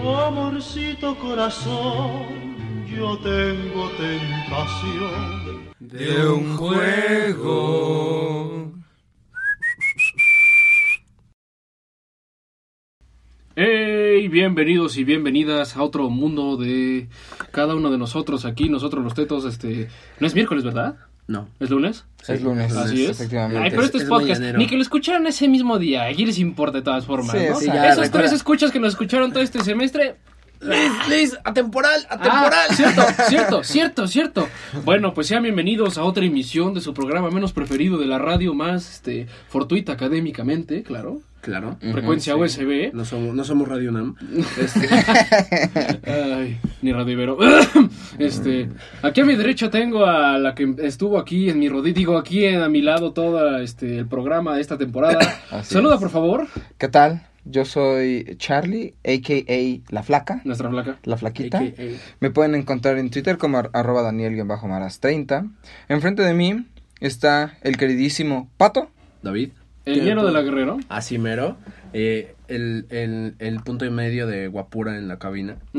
Amorcito corazón, yo tengo tentación de un juego. Hey, bienvenidos y bienvenidas a otro mundo de cada uno de nosotros aquí, nosotros los tetos, este, no es miércoles, ¿verdad? No. ¿Es lunes? Es lunes, Así es. efectivamente. Ay, pero este es, Es podcast. mañanero. Ni que lo escucharan ese mismo día. Aquí les importa de todas formas, Sí, ¿no? sí, ya, Esos recuerda. tres escuchas que nos escucharon todo este semestre. Liz, Liz, atemporal, atemporal. Ah, cierto, cierto, cierto, cierto. Bueno, pues sean bienvenidos a otra emisión de su programa menos preferido de la radio, más este fortuita académicamente, claro. Claro. Frecuencia USB. No somos, no somos Radio Nam. Ay, ni Radio Ibero. Este, aquí a mi derecha tengo a la que estuvo aquí en mi rodillo, digo, aquí en- a mi lado todo este, el programa de esta temporada. Así Saluda, es. por favor, ¿Qué tal? Yo soy Charlie, a.k.a. La Flaca, nuestra placa. La Flaquita. AKA. Me pueden encontrar en Twitter como ar- arroba daniel-maras30. Enfrente de mí está el queridísimo Pato. David. El lleno de la Guerrero. Así mero. Eh, el, el, el punto y medio de guapura en la cabina.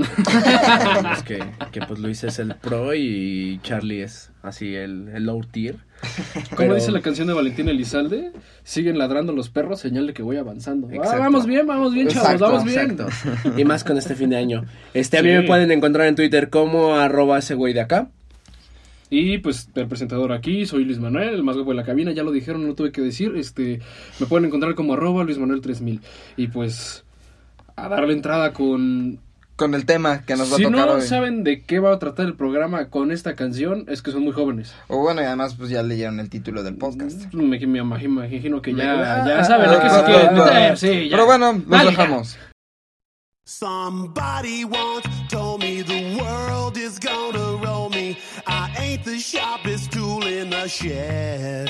es que, que pues Luis es el pro y Charlie es así el, el low tier. Como Pero- dice la canción de Valentín Elizalde, siguen ladrando los perros, señal de que voy avanzando. Ah, vamos bien, vamos bien, chavos, Exacto, vamos bien. Exacto. Y más con este fin de año. Este, a mí me pueden encontrar en Twitter como arroba ese güey de acá. Y pues el presentador aquí, soy Luis Manuel, el más guapo de la cabina, ya lo dijeron, no lo tuve que decir. Este, me pueden encontrar como arroba Luis Manuel 3000. Y pues a darle entrada con Con el tema que nos va si a tocar no hoy. saben de qué va a tratar el programa con esta canción, es que son muy jóvenes. O bueno, y además pues ya leyeron el título del podcast. Me, me imagino, me imagino que ya, Ah, ya saben se ah, quieren ah, meter. ah. Sí, ya. Pero bueno, nos Dale, dejamos. Somebody once told me the world is gonna roll me. I ain't the sharpest tool in the shed.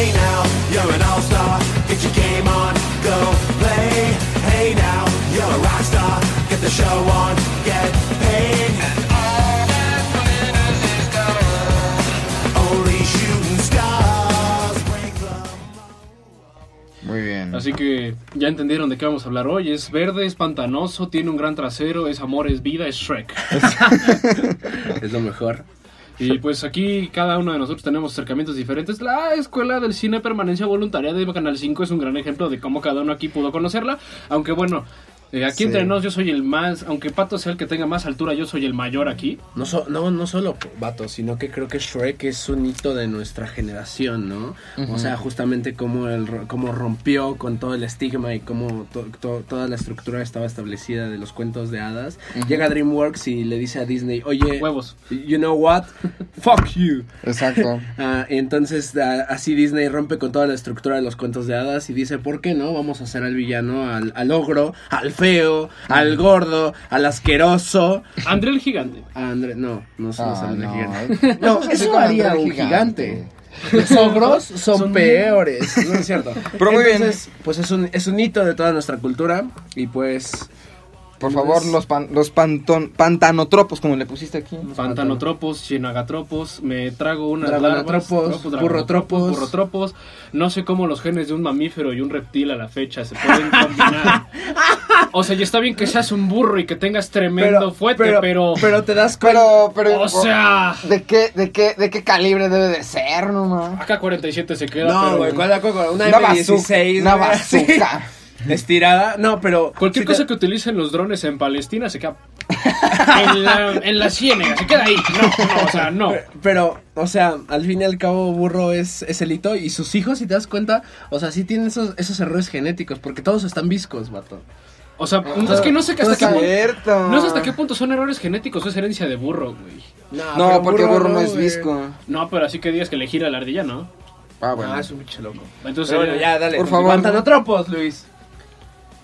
Hey now, you're an all-star. Get your game on, go play. Hey now, you're a rock star. Get the show on, get paid. Only shooting stars break the Muy bien. Así que ya entendieron de qué vamos a hablar hoy. Es verde, es pantanoso, tiene un gran trasero, es amor, es vida, es Shrek. Es lo mejor. Y pues aquí cada uno de nosotros tenemos acercamientos diferentes. La Escuela del Cine Permanencia Voluntaria de Canal 5 es un gran ejemplo de cómo cada uno aquí pudo conocerla. Aunque bueno, eh, aquí Sí. entre nos yo soy el más, aunque Pato sea el que tenga más altura, yo soy el mayor aquí. No, so- no, no solo vato, sino que creo que Shrek es un hito de nuestra generación, ¿no? O sea, justamente cómo, el, ro- cómo rompió con todo el estigma y cómo to- to- toda la estructura estaba establecida de los cuentos de hadas. Llega DreamWorks y le dice a Disney, oye, Huevos. you know what? Fuck you. Exacto. Ah, entonces ah, así Disney rompe con toda la estructura de los cuentos de hadas y dice, ¿por qué no? Vamos a hacer al villano, al, al ogro, al feo, al gordo, al asqueroso. André el Gigante. A André, no, no somos Ah, André no. Gigante. No, Eso haría André un Gigante. gigante. Los ogros son, Son- peores, no es cierto. Pero muy bien. Entonces, pues es un, es un hito de toda nuestra cultura y pues Por favor, los, pan- los panton- pantanotropos, como le pusiste aquí. Pantanotropos, cienagatropos, me trago unas Dragonotropos, burrotropos. burrotropos. No sé cómo los genes de un mamífero y un reptil a la fecha se pueden combinar. o sea, y está bien que seas un burro y que tengas tremendo fuete, pero... pero te das cuenta. Pero, pero. o sea... ¿De qué, de qué, de qué calibre debe de ser, no ma? Acá 47 se queda, No, pero- güey, ¿cuál la coco? Una, Una M16, bazooka. Una bazooka. Estirada. No, pero. Cualquier si te- cosa que utilicen los drones en Palestina se queda en la, en la ciénaga, se queda ahí. No, no, o sea, no. Pero, o sea, al fin y al cabo, Burro es, es el hito. Y sus hijos, si te das cuenta, o sea, sí tienen esos, esos errores genéticos. Porque todos están viscos, vato. O sea, es que no sé que hasta No qué es punto... cierto. No sé hasta qué punto son errores genéticos o es herencia de burro, güey. No, pero porque burro no es güey. visco. No, pero así que digas que le gira la ardilla, ¿no? Ah, bueno. Ah, es un bicho loco. Entonces, Pero bueno, ya, dale. Por favor. Pantanotropos, Luis.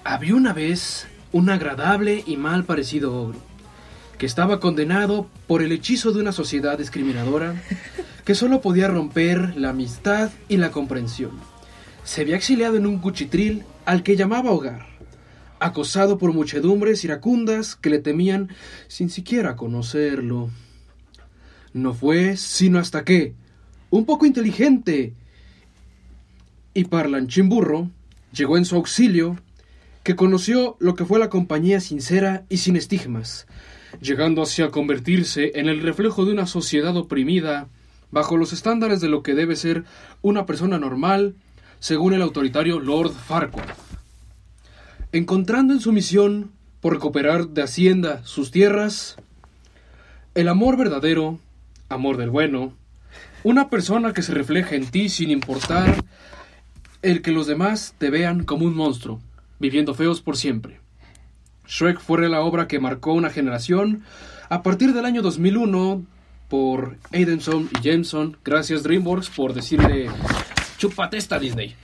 Había una vez un agradable y mal parecido ogro. que estaba condenado por el hechizo de una sociedad discriminadora que solo podía romper la amistad y la comprensión. Se había exiliado en un cuchitril al que llamaba hogar, acosado por muchedumbres iracundas que le temían sin siquiera conocerlo. No fue sino hasta que, un poco inteligente y parlanchín burro, llegó en su auxilio, que conoció lo que fue la compañía sincera y sin estigmas, llegando así a convertirse en el reflejo de una sociedad oprimida bajo los estándares de lo que debe ser una persona normal, según el autoritario Lord Farquaad. Encontrando en su misión por recuperar de Hacienda sus tierras, el amor verdadero, amor del bueno, una persona que se refleja en ti sin importar el que los demás te vean como un monstruo, viviendo feos por siempre. Shrek fue la obra que marcó una generación a partir del año 2001 por Aidenson y Jameson. Gracias DreamWorks por decirle chúpate esta Disney.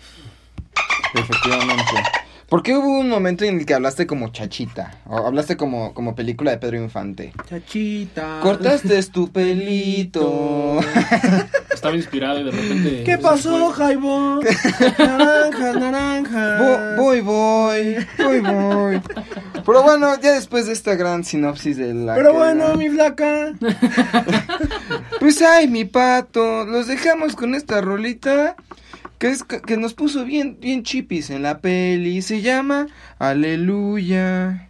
Efectivamente. ¿Por qué hubo un momento en el que hablaste como chachita? O hablaste como, como película de Pedro Infante. Chachita. Cortaste tu pelito. Estaba inspirado y de repente... ¿Qué pasó, Jaibo? Naranja, naranja. Vo- voy, voy, voy, voy. Pero bueno, ya después de esta gran sinopsis de la... Pero que- bueno, mi flaca. Pues ay, mi pato, los dejamos con esta rolita que es que nos puso bien bien chipis en la peli, se llama Aleluya.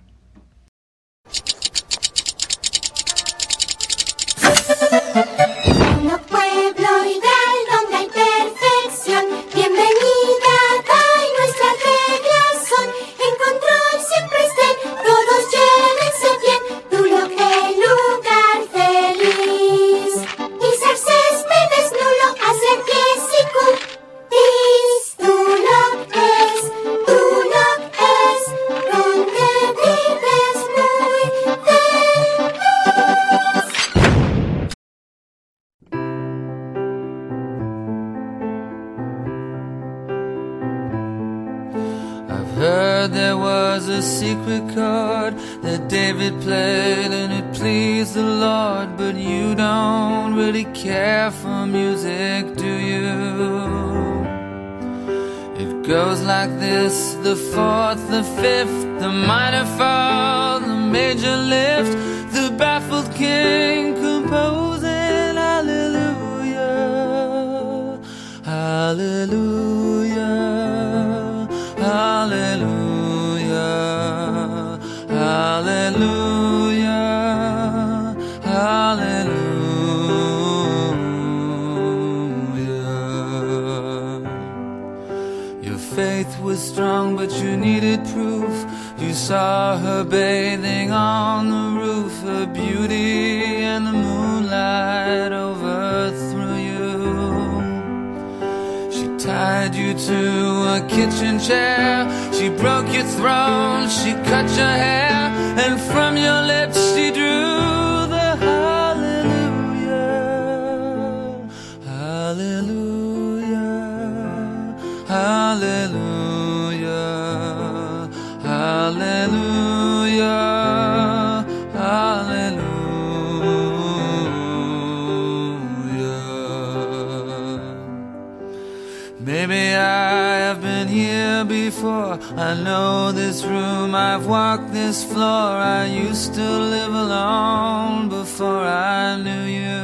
Chord that David played and it pleased the Lord, but you don't really care for music, do you? It goes like this the fourth, the fifth, the minor fall, the major lift, the baffled king faith was strong, but you needed proof. You saw her bathing on the roof, her beauty and the moonlight overthrew you. She tied you to a kitchen chair. She broke your throne, she cut your hair, and from your lips she drew before. I know this room, I've walked this floor. I used to live alone before I knew you.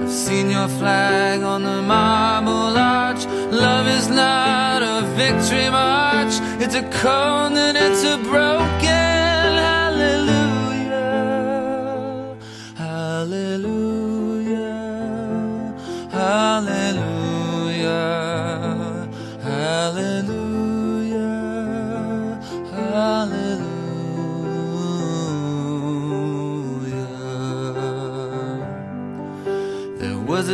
I've seen your flag on the marble arch. Love is not a victory march, it's a cold and it's a broken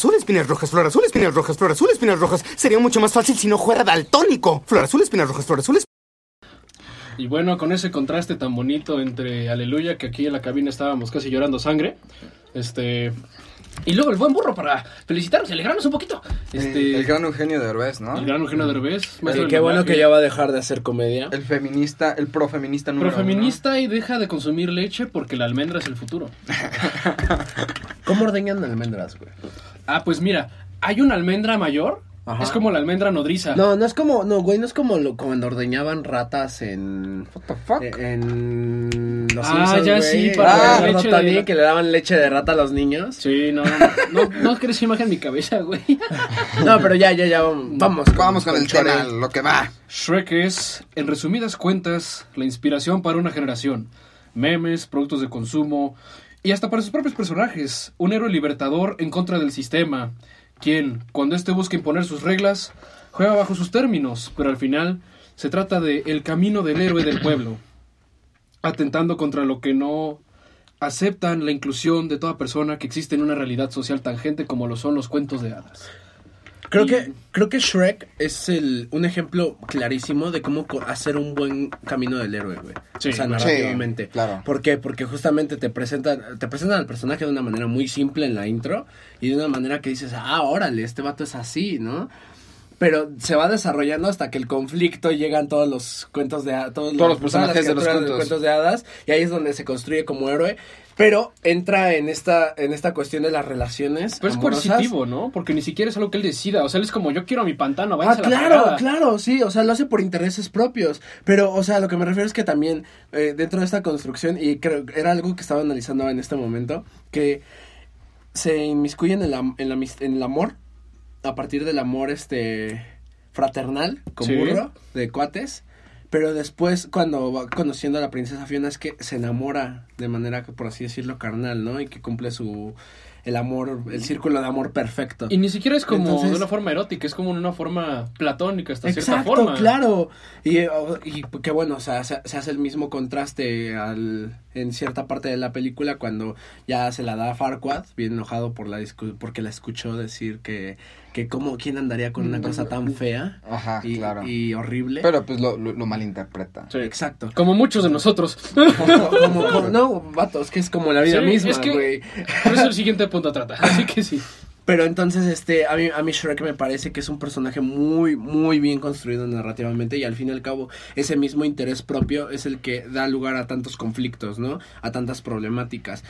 azul, espinas rojas, flor azul, espinas rojas, flor azul, espinas rojas. Sería mucho más fácil si no fuera daltónico. Flor azul, espinas rojas, flor azul, Y bueno, con ese contraste tan bonito entre Aleluya, que aquí en la cabina estábamos casi llorando sangre. Este. Y luego el buen burro para felicitarnos y alegrarnos un poquito. Este. El gran Eugenio Derbez, ¿no? el gran Eugenio Derbez. Maestro del qué bueno que ya va a dejar de hacer comedia. El feminista, el profeminista número Profeminista y deja de consumir leche porque la almendra es el futuro. ¿Cómo ordeñan almendras, güey? Ah, pues mira, hay una almendra mayor. Ajá. Es como la almendra nodriza. No, no es como, no, güey, no es como lo, cuando ordeñaban ratas en... What the fuck? Eh, En los Ah, Simpsons, ya güey. sí, para ah, leche Tony, la- que le daban leche de rata a los niños. Sí, no, no, no, no crees imagen en mi cabeza, güey. No, pero ya, ya, ya, vamos. Vamos con el Chore. tema, lo que va. Shrek es, en resumidas cuentas, la inspiración para una generación. Memes, productos de consumo y hasta para sus propios personajes. Un héroe libertador en contra del sistema, quien, cuando éste busca imponer sus reglas, juega bajo sus términos, pero al final se trata de el camino del héroe del pueblo, atentando contra lo que no aceptan la inclusión de toda persona que existe en una realidad social tangente como lo son los cuentos de hadas. Creo que, creo que Shrek es el, un ejemplo clarísimo de cómo co- hacer un buen camino del héroe, güey. Sí, o sea, narrativamente. Sí, claro. ¿Por qué? Porque justamente te presentan, te presentan al personaje de una manera muy simple en la intro y de una manera que dices, ah, órale, este vato es así, ¿no? Pero se va desarrollando hasta que el conflicto llegan todos los cuentos de todos, Todos los personajes de los cuentos. de hadas y ahí es donde se construye como héroe. Pero entra en esta, en esta cuestión de las relaciones. Pero es coercitivo, ¿no? Porque ni siquiera es algo que él decida. O sea, él es como, yo quiero mi pantano, Ah, váyanse a la claro, claro, sí, o sea, lo hace por intereses propios, pero, o sea, lo que me refiero es que también eh, dentro de esta construcción, y creo que era algo que estaba analizando en este momento, que se inmiscuye en el, en la en el amor, a partir del amor, este, fraternal, con Sí. burro, de cuates, pero después, cuando va conociendo a la princesa Fiona, es que se enamora de manera, que, por así decirlo, carnal, ¿no? Y que cumple su, el amor, el círculo de amor perfecto. Y ni siquiera es como Entonces- de una forma erótica, es como de una forma platónica hasta cierta Exacto, forma. claro. Y, oh, y que bueno, o sea, se, se hace el mismo contraste al, en cierta parte de la película cuando ya se la da a Farquaad, bien enojado por la porque la escuchó decir que, que cómo, quién andaría con una cosa tan fea Ajá, y, claro. y horrible. Pero pues lo, lo, lo malinterpreta. Sí. Exacto. Como muchos de nosotros. Como- como- como- no, vato, es que es como la vida Sí, misma, es que- güey. Por eso el siguiente punto trata. Así que sí. Pero entonces, este, a mí, a mí Shrek me parece que es un personaje muy, muy bien construido narrativamente y al fin y al cabo ese mismo interés propio es el que da lugar a tantos conflictos, ¿no? A tantas problemáticas.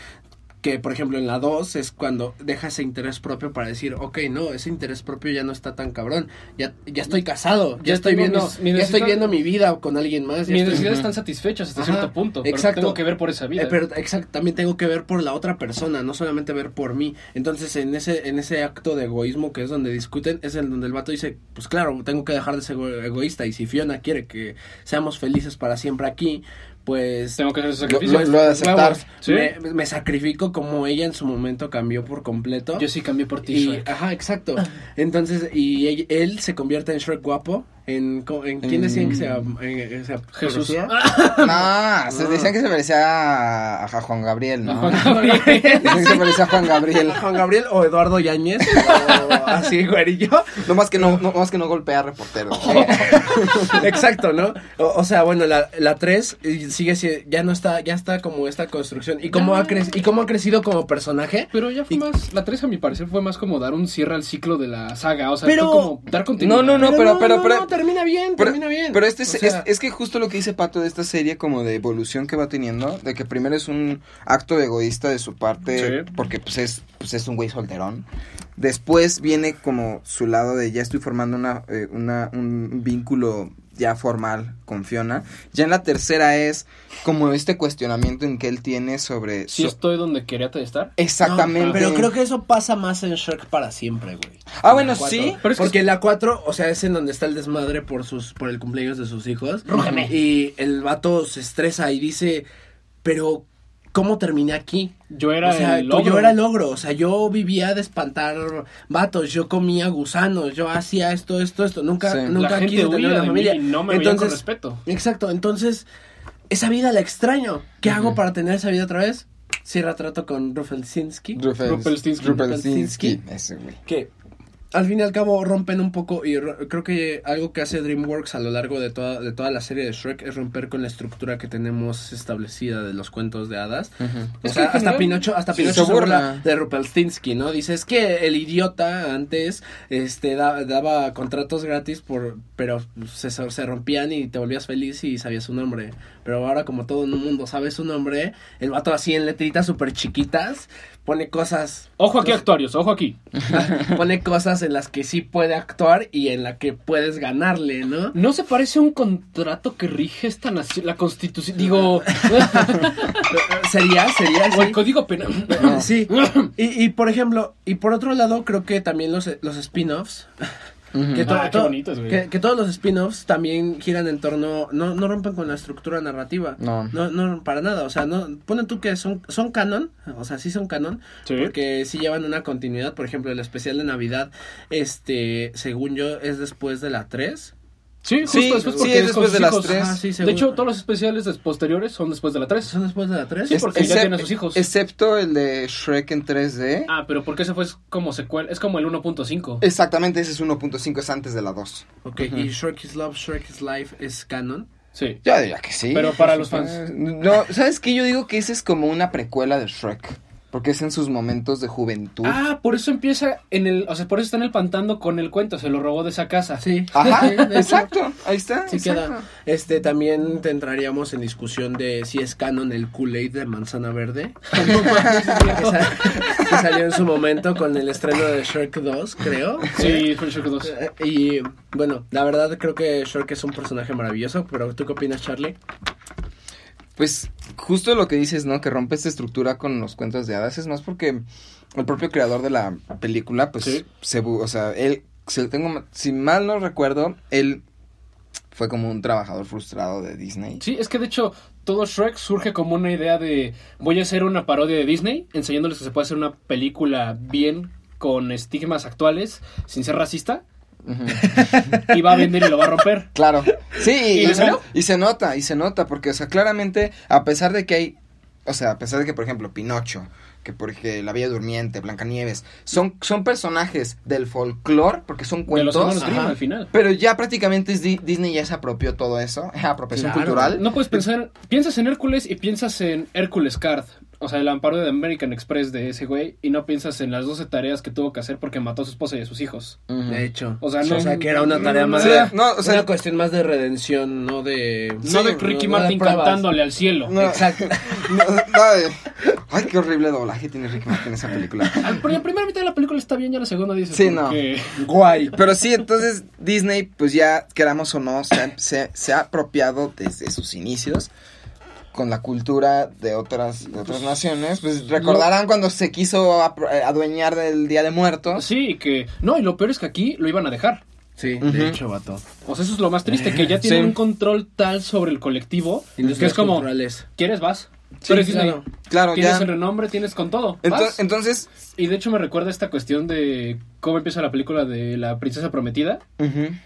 Que, por ejemplo, en la 2 es cuando deja ese interés propio para decir, ok, no, ese interés propio ya no está tan cabrón, ya, ya estoy casado, ya, Ya estoy viendo, mis- mis ya estoy viendo mi vida con alguien más. Mis estoy- necesidades están satisfechas hasta Ajá, cierto punto. Pero exacto. tengo que ver por esa vida. Eh, pero exacto, también tengo que ver por la otra persona, no solamente ver por mí. Entonces, en ese en ese acto de egoísmo que es donde discuten, es el donde el vato dice, pues claro, tengo que dejar de ser ego- egoísta y si Fiona quiere que seamos felices para siempre aquí, pues Tengo que hacer ese Lo- sacrificio. lo- lo aceptar. Sí. me, me sacrifico como ella en su momento cambió por completo. Yo sí cambié por ti, Y, Shrek. ajá, exacto. Entonces, y él, él se convierte en Shrek guapo. ¿En, co- en quién En- decían que se, eh, se Jesús. No, se decían que se parecía a, a Juan Gabriel, ¿no? Juan Gabriel. Decían que se parecía a Juan Gabriel. Juan Gabriel o Eduardo Yáñez, o así, güerillo. No más que no, no, más que no golpea a reporteros. Exacto, ¿no? O, o sea, bueno, la, la 3 sigue si- ya no está, ya está como esta construcción y cómo ha crecido y cómo ha crecido como personaje. Pero ya fue Y- más, la 3 a mi parecer fue más como dar un cierre al ciclo de la saga, o sea, Pero- fue como dar continuidad. No, no, no, pero, pero, pero, no, termina bien, Pero, termina bien. pero este es, O sea, es, es que justo lo que dice Pato de esta serie como de evolución que va teniendo, de que primero es un acto egoísta de su parte, Sí. porque pues es, pues es un güey solterón. Después viene como su lado de ya estoy formando una, eh, una, un vínculo ya formal con Fiona. Ya en la tercera es como este cuestionamiento en que él tiene sobre... Si so- estoy donde quería estar. Exactamente. No, pero creo que eso pasa más en Shrek para siempre, güey. Ah, bueno, En sí. Pero es que- Porque la 4, o sea, es en donde está el desmadre por sus por el cumpleaños de sus hijos. Y el vato se estresa y dice, pero ¿cómo terminé aquí? Yo era o sea, el logro. yo era el logro, o sea, yo vivía de espantar vatos, yo comía gusanos, yo hacía esto, esto, esto, nunca, Sí. nunca la gente quise tener huía una de mí familia. y no me veían con entonces, respeto. exacto, entonces, esa vida la extraño. ¿Qué hago para tener esa vida otra vez? Cierra trato con. Rufelsinski. Rumpelstiltskin. Rumpelstiltskin. Ese güey. que al fin y al cabo rompen un poco y creo que algo que hace DreamWorks a lo largo de toda, de toda la serie de Shrek es romper con la estructura que tenemos establecida de los cuentos de hadas. O sea, hasta Pinocho, hasta Sí, Pinocho se se burla de Rumpelstiltskin, ¿no? Dice, es que el idiota antes este da- daba contratos gratis por pero se, se rompían y te volvías feliz y sabías su nombre. Pero ahora como todo en un mundo sabe su nombre, el vato así en letritas súper chiquitas pone cosas Ojo aquí, actuarios, ojo aquí. pone cosas en las que sí puede actuar y en la que puedes ganarle, ¿no? ¿No se parece a un contrato que rige esta nación, la constitución? Digo, Sería, sería o el código penal. Sí. Y, y por ejemplo, y por otro lado, creo que también los, los spin-offs. Que, to- Ah, qué to- bonitos, güey. que, que todos los spin-offs también giran en torno, no, no rompen con la estructura narrativa. No. No, no, para nada. O sea, no, ponen tú que son, son canon, o sea, sí son canon, Sí. porque sí llevan una continuidad. Por ejemplo, el especial de Navidad, este, según yo, es después de la 3. Sí, justo Sí, después sí, porque es después de las hijos. tres. Ah, sí, De hecho, todos los especiales posteriores son después de la 3. ¿Son después de la 3? Sí, porque ya tiene a sus hijos. Excepto el de Shrek en 3D. Ah, pero porque ese fue como secuela, es como el 1.5. Exactamente, ese es 1.5, es antes de la 2. Ok, y Shrek is Love, Shrek is Life es canon. Sí. Yo diría que sí. Pero para los fans. No, ¿sabes qué? Yo digo que ese es como una precuela de Shrek. Porque es en sus momentos de juventud. Ah, por eso empieza en el, o sea, por eso está en el pantano con el cuento, se lo robó de esa casa. Sí. Ajá, exacto. Ahí está. Sí exacto. queda. Este, también te entraríamos en discusión de si es canon el Kool-Aid de manzana verde. que, sa- que salió en su momento con el estreno de Shrek 2, creo. Sí, fue Shrek 2. Eh, Y bueno, la verdad creo que Shrek es un personaje maravilloso, pero ¿tú qué opinas, Charlie? Pues justo lo que dices, ¿no? Que rompe esta estructura con los cuentos de hadas es más porque el propio creador de la película, pues, Sí. se, bu- o sea, él, si, tengo, si mal no recuerdo, él fue como un trabajador frustrado de Disney. Sí, es que de hecho todo Shrek surge como una idea de voy a hacer una parodia de Disney, enseñándoles que se puede hacer una película bien con estigmas actuales, sin ser racista, Y va a vender y lo va a romper. Claro. Sí, ¿Y se nota, y se nota, porque, o sea, claramente, a pesar de que hay, o sea, a pesar de que, por ejemplo, Pinocho, que porque La Bella Durmiente, Blancanieves, son, son personajes del folclore, porque son De los cuentos, Grimm Ajá. al final. pero ya prácticamente Disney ya se apropió todo eso, apropiación Claro. cultural. No puedes pensar, piensas en Hércules y piensas en Hércules Card, o sea, el amparo de American Express de ese güey, y no piensas en las 12 tareas que tuvo que hacer porque mató a su esposa y a sus hijos. De hecho. O sea, no- que era una tarea no, más de, no, o sea- una cuestión más de redención, no de No Sí, de Ricky no Martin cantándole al cielo. No. Exacto. No, no, ay, qué horrible doblaje tiene Ricky Martin en esa película. Pero la primera mitad de la película está bien, ya la segunda dice Sí, no. Guay. Pero sí, entonces Disney, pues ya, queramos o no, se ha, se- se ha apropiado desde sus inicios con la cultura de otras, de otras naciones. Pues recordarán cuando se quiso eh, adueñar del Día de Muertos. Sí, que... No, y lo peor es que aquí lo iban a dejar. Sí, de hecho, vato. O sea, eso es lo más triste, que ya tienen Sí. un control tal sobre el colectivo, que es como, culturales. ¿quieres vas? Sí, Disney. claro. Claro, Tienes ya. el renombre, tienes con todo. Ento- vas. entonces, Y de hecho me recuerda esta cuestión de cómo empieza la película de la princesa prometida,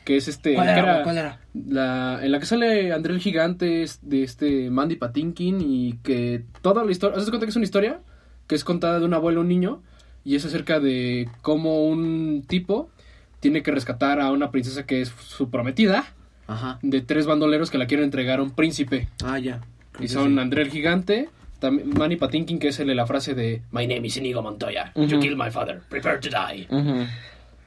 que es este... ¿Cuál era? era ¿Cuál era? La, en la que sale André el Gigante es de este Mandy Patinkin y que toda la historia... ¿Has cuenta que es una historia? Que es contada de un abuelo a un niño y es acerca de cómo un tipo tiene que rescatar a una princesa que es su prometida Ajá. de tres bandoleros que la quieren entregar a un príncipe. Ah, ya. Y son André el Gigante, Manny Patinkin, que es el de la frase de My name is Inigo Montoya. You killed my father. Prepare to die.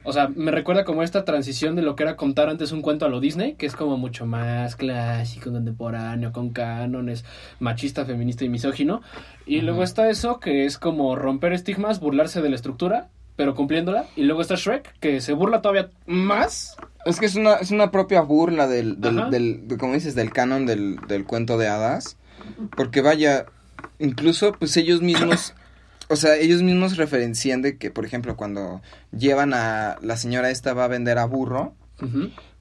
O sea, me recuerda como esta transición de lo que era contar antes un cuento a lo Disney, que es como mucho más clásico, contemporáneo, con cánones, machista, feminista y misógino. Y luego está eso, que es como romper estigmas, burlarse de la estructura, pero cumpliéndola. Y luego está Shrek, que se burla todavía más. Es que es una, es una propia burla del, del, del- de, como dices, del canon del, del cuento de hadas. Porque vaya, incluso pues ellos mismos, o sea, ellos mismos referencian de que, por ejemplo, cuando llevan a la señora esta va a vender a burro,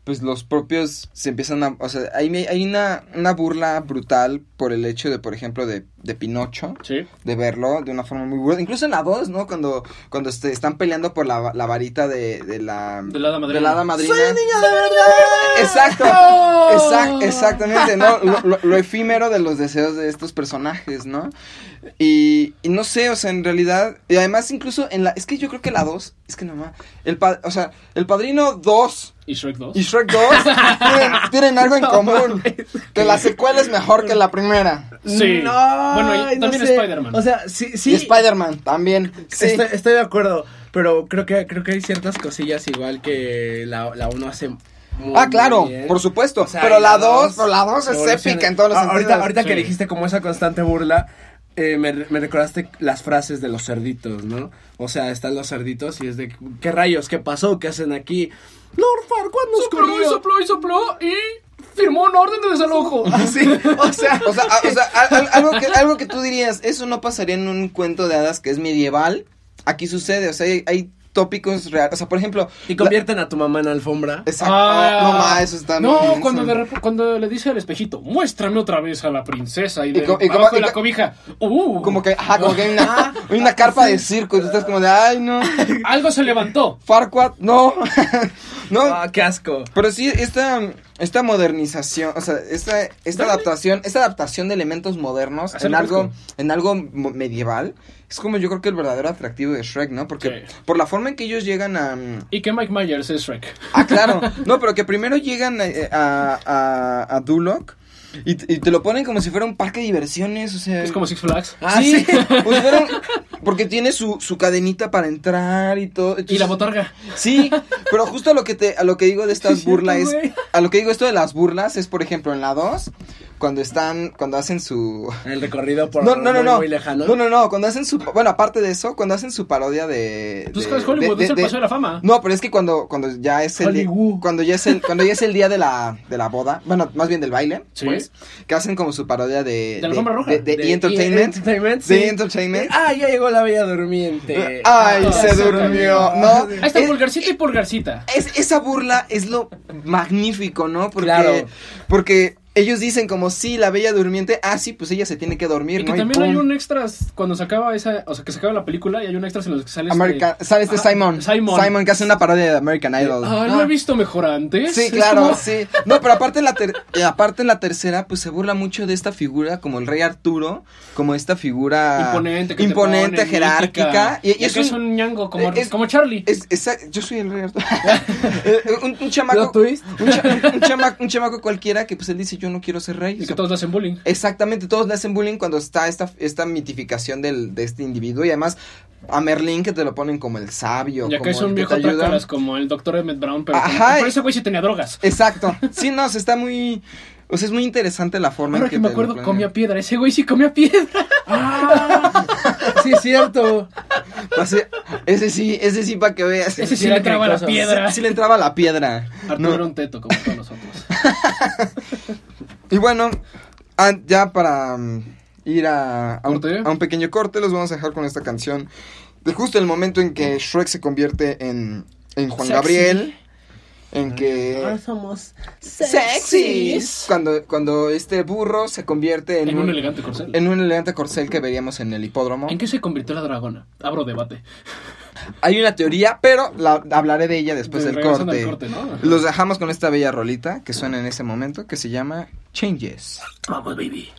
pues los propios se empiezan a, o sea, hay, hay una, una burla brutal por el hecho de, por ejemplo, de, de Pinocho. Sí. de verlo de una forma muy burda. Incluso en la 2, ¿no? Cuando, cuando este, están peleando por la, la varita de, de la... De la hada madrina. de la hada madrina. ¡Soy niño de verdad! Exacto. ¡Oh! Exact- exactamente, ¿no? Lo, lo- lo efímero de los deseos de estos personajes, ¿no? Y, y no sé, o sea, en realidad... Y además incluso en la... Es que yo creo que la 2... Es que nomás... El pa- o sea, El Padrino 2 Y Shrek 2. y Shrek 2 tienen, tienen algo en común. Que la secuela es mejor que la primera. Sí. No, bueno, y ay, no también sé. Spider-Man. O sea, sí, sí. Y Spider-Man también. Sí. Estoy, estoy de acuerdo, pero creo que creo que hay ciertas cosillas igual que la, la uno hace muy Ah, claro, bien. por supuesto. O sea, pero la 2, dos pero la 2 es épica en todos los Ah, sentidos. Ahorita, ahorita que Sí. dijiste como esa constante burla, eh, me, me recordaste las frases de los cerditos, ¿no? O sea, están los cerditos y es de, ¿qué rayos? ¿Qué pasó? ¿Qué hacen aquí? Lord Farquaad nos sopló y sopló y sopló y firmó una orden de desalojo. Así, o sea, O sea, o sea, al- al- algo, que, algo que tú dirías, eso no pasaría en un cuento de hadas que es medieval. Aquí sucede, o sea, hay, hay tópicos reales. O sea, por ejemplo. y convierten a tu mamá en alfombra. Exacto. no, ma, eso está No, bien, cuando, eso- de rep- cuando le dice al espejito, muéstrame otra vez a la princesa y, de, co- y como- de y la co- cobija. Uh, Como que, ajá, como que hay una, hay una carpa de circo y tú estás como de, ay, no. algo se levantó. Farquaad, no. no. Ah, qué asco. Pero sí, esta, esta modernización, o sea, esta, esta adaptación, esta adaptación de elementos modernos en algo, en algo medieval, es como yo creo que el verdadero atractivo de Shrek, ¿no? Porque Sí. por la forma en que ellos llegan a... mm, Y que Mike Myers es Shrek. Ah, claro. No, pero que primero llegan a, a, a, a Duloc y, y te lo ponen como si fuera un parque de diversiones, o sea... Es como Six Flags. Ah, sí, fuera un- porque tiene su, su cadenita para entrar y todo. Y la botarga. Sí, pero justo a lo que te a lo que digo de estas burlas es a lo que digo esto de las burlas es por ejemplo en la 2 cuando están cuando hacen su El recorrido por no, no, no, muy, no. muy lejano. No, no, no, cuando hacen su bueno, aparte de eso, cuando hacen su parodia de Pues de- es Hollywood, de- es el de- paseo de la fama. No, pero es que cuando cuando ya es el Hollywood. cuando ya es el cuando ya es el día de la de la boda, bueno, más bien del baile, Sí. pues, que hacen como su parodia de De la roja. de, de De E! Entertainment. E! Entertainment, De sí. E! Entertainment. Ah, ya llegó la bella durmiente. Ay, Ah, se durmió. ¿no? Ahí está Es- pulgarcita y pulgarcita. es, esa burla es lo magnífico, ¿no? Porque, Claro. porque ellos dicen como, sí, la bella durmiente, ah, sí, pues ella se tiene que dormir, Y que ¿no? también hay un extras cuando se acaba esa, o sea, que se acaba la película y hay un extras en los que sale este- American, sale este Ajá, Simon, Simon. Simon. que hace una parodia de American Idol. Ay, lo he visto mejor antes. Sí, Es claro, como- sí. No, pero aparte en la ter- eh, aparte en la tercera, pues se burla mucho de esta figura como el rey Arturo, como esta figura Imponente, que te imponente, pone, jerárquica. Y, y Y es es un, un ñango como, es- como Charlie. es- yo soy el rey Arturo. Eh, un, un chamaco, un, cha- un chamaco cualquiera que pues él dice yo no quiero ser rey. y que todos le hacen bullying. Exactamente, todos le hacen bullying cuando está esta, esta mitificación del, de este individuo y además a Merlín que te lo ponen como el sabio. Y acá como es el un que viejo te ayuda. trácalas como el doctor Emmett Brown, pero, como- Ajá, pero y- ese güey sí tenía drogas. Exacto, sí, no, se está muy... O sea, es muy interesante la forma Ahora en que que me te acuerdo, comía piedra. Ese güey sí comía piedra. Ah, sí, es cierto. Ese sí, ese sí para que veas. Ese sí le entraba a la piedra. Sí le entraba la piedra. Arturo No. era un teto, como todos nosotros. Y bueno, ah, ya para mm, ir a, a, un, ¿Corte? a un pequeño corte, los vamos a dejar con esta canción de justo el momento en que Shrek se convierte en, en Juan Sexy. Gabriel. En que... Ahora somos ¡Sexys! Cuando, cuando este burro se convierte en, En un elegante corcel. en un elegante corcel que veríamos en el hipódromo. ¿En qué se convirtió la dragona? Abro debate. Hay una teoría, pero la, hablaré de ella después De- del corte. corte, ¿no? Los dejamos con esta bella rolita que suena en ese momento que se llama Changes. Vamos, baby.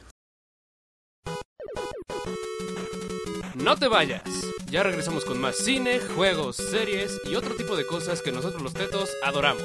No te vayas. Ya regresamos con más cine, juegos, series y otro tipo de cosas que nosotros los tetos adoramos.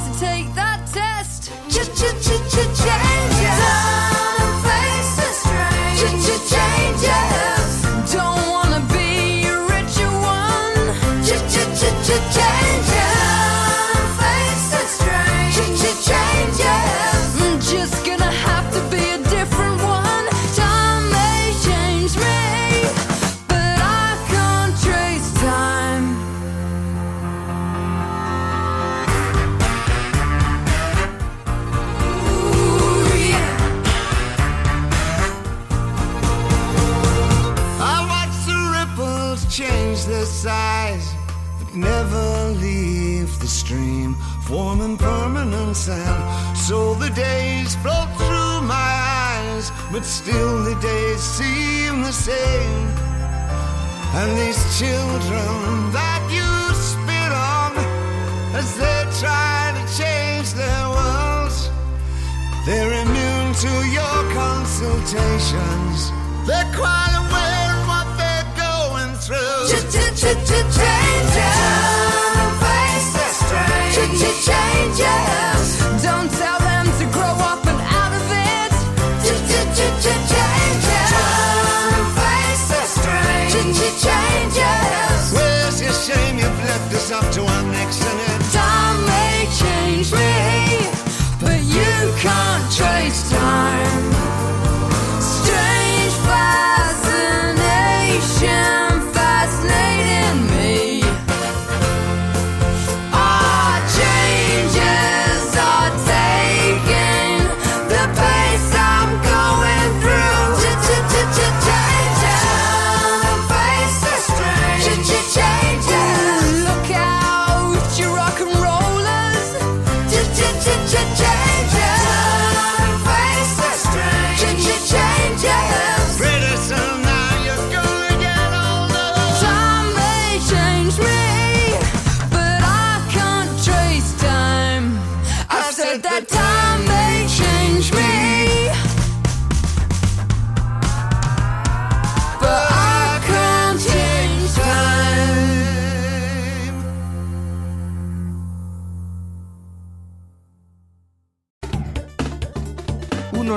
take but never leave the stream, forming permanent sand. So the days flow through my eyes, but still the days seem the same. And these children that you spit on as they try to change their worlds. They're immune to your consultations. Of what they're through. Changes. Don't tell them to grow up and out of it. Ch-ch-ch-changes, Where's your shame you've left us up to our necks in it? Time may change me, but you can't trace time.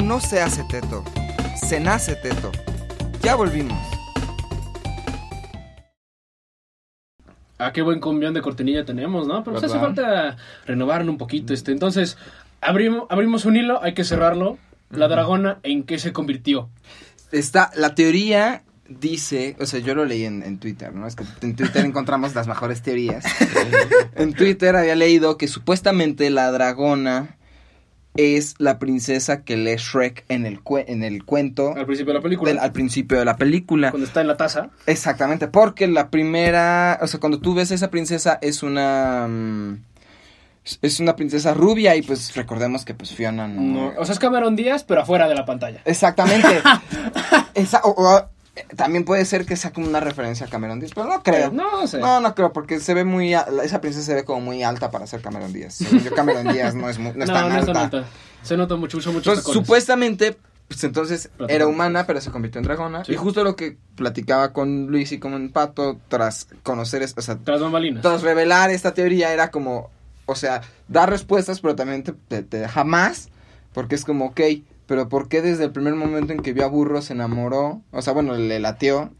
No se hace teto, se nace teto. Ya volvimos. Ah, qué buen cumbión de cortinilla tenemos, ¿no? Pero pues hace falta renovarlo un poquito. Este. Entonces, abrimos, abrimos un hilo, hay que cerrarlo. La dragona, ¿en qué se convirtió? Está, la teoría dice, o sea, yo lo leí en, en Twitter, ¿no? Es que en Twitter encontramos las mejores teorías. en Twitter había leído que supuestamente la dragona es la princesa que lee Shrek en el, cue- en el cuento Al principio de la película. del- al principio de la película. Cuando está en la taza. Exactamente, porque la primera, o sea, cuando tú ves a esa princesa es una mm, es una princesa rubia y pues recordemos que pues Fiona no, No, o sea, es Cameron Díaz, pero afuera de la pantalla. Exactamente. Esa- o- o, también puede ser que sea como una referencia a Cameron Díaz, pero no creo. No sé. No, no creo, porque se ve muy... Esa princesa se ve como muy alta para ser Cameron Díaz. Yo, Cameron Díaz no es, no es no, tan no es tan alta. Se nota mucho, Entonces, tacones. supuestamente, pues entonces era humana, pero se convirtió en dragona. Sí. Y justo lo que platicaba con Luis y con Pato, tras conocer, o sea, Tras bambalinas. tras revelar esta teoría, era como, o sea, dar respuestas, pero también te, te- te deja más, porque es como, ok, pero ¿por qué desde el primer momento en que vio a Burro se enamoró? O sea, bueno, le lateó,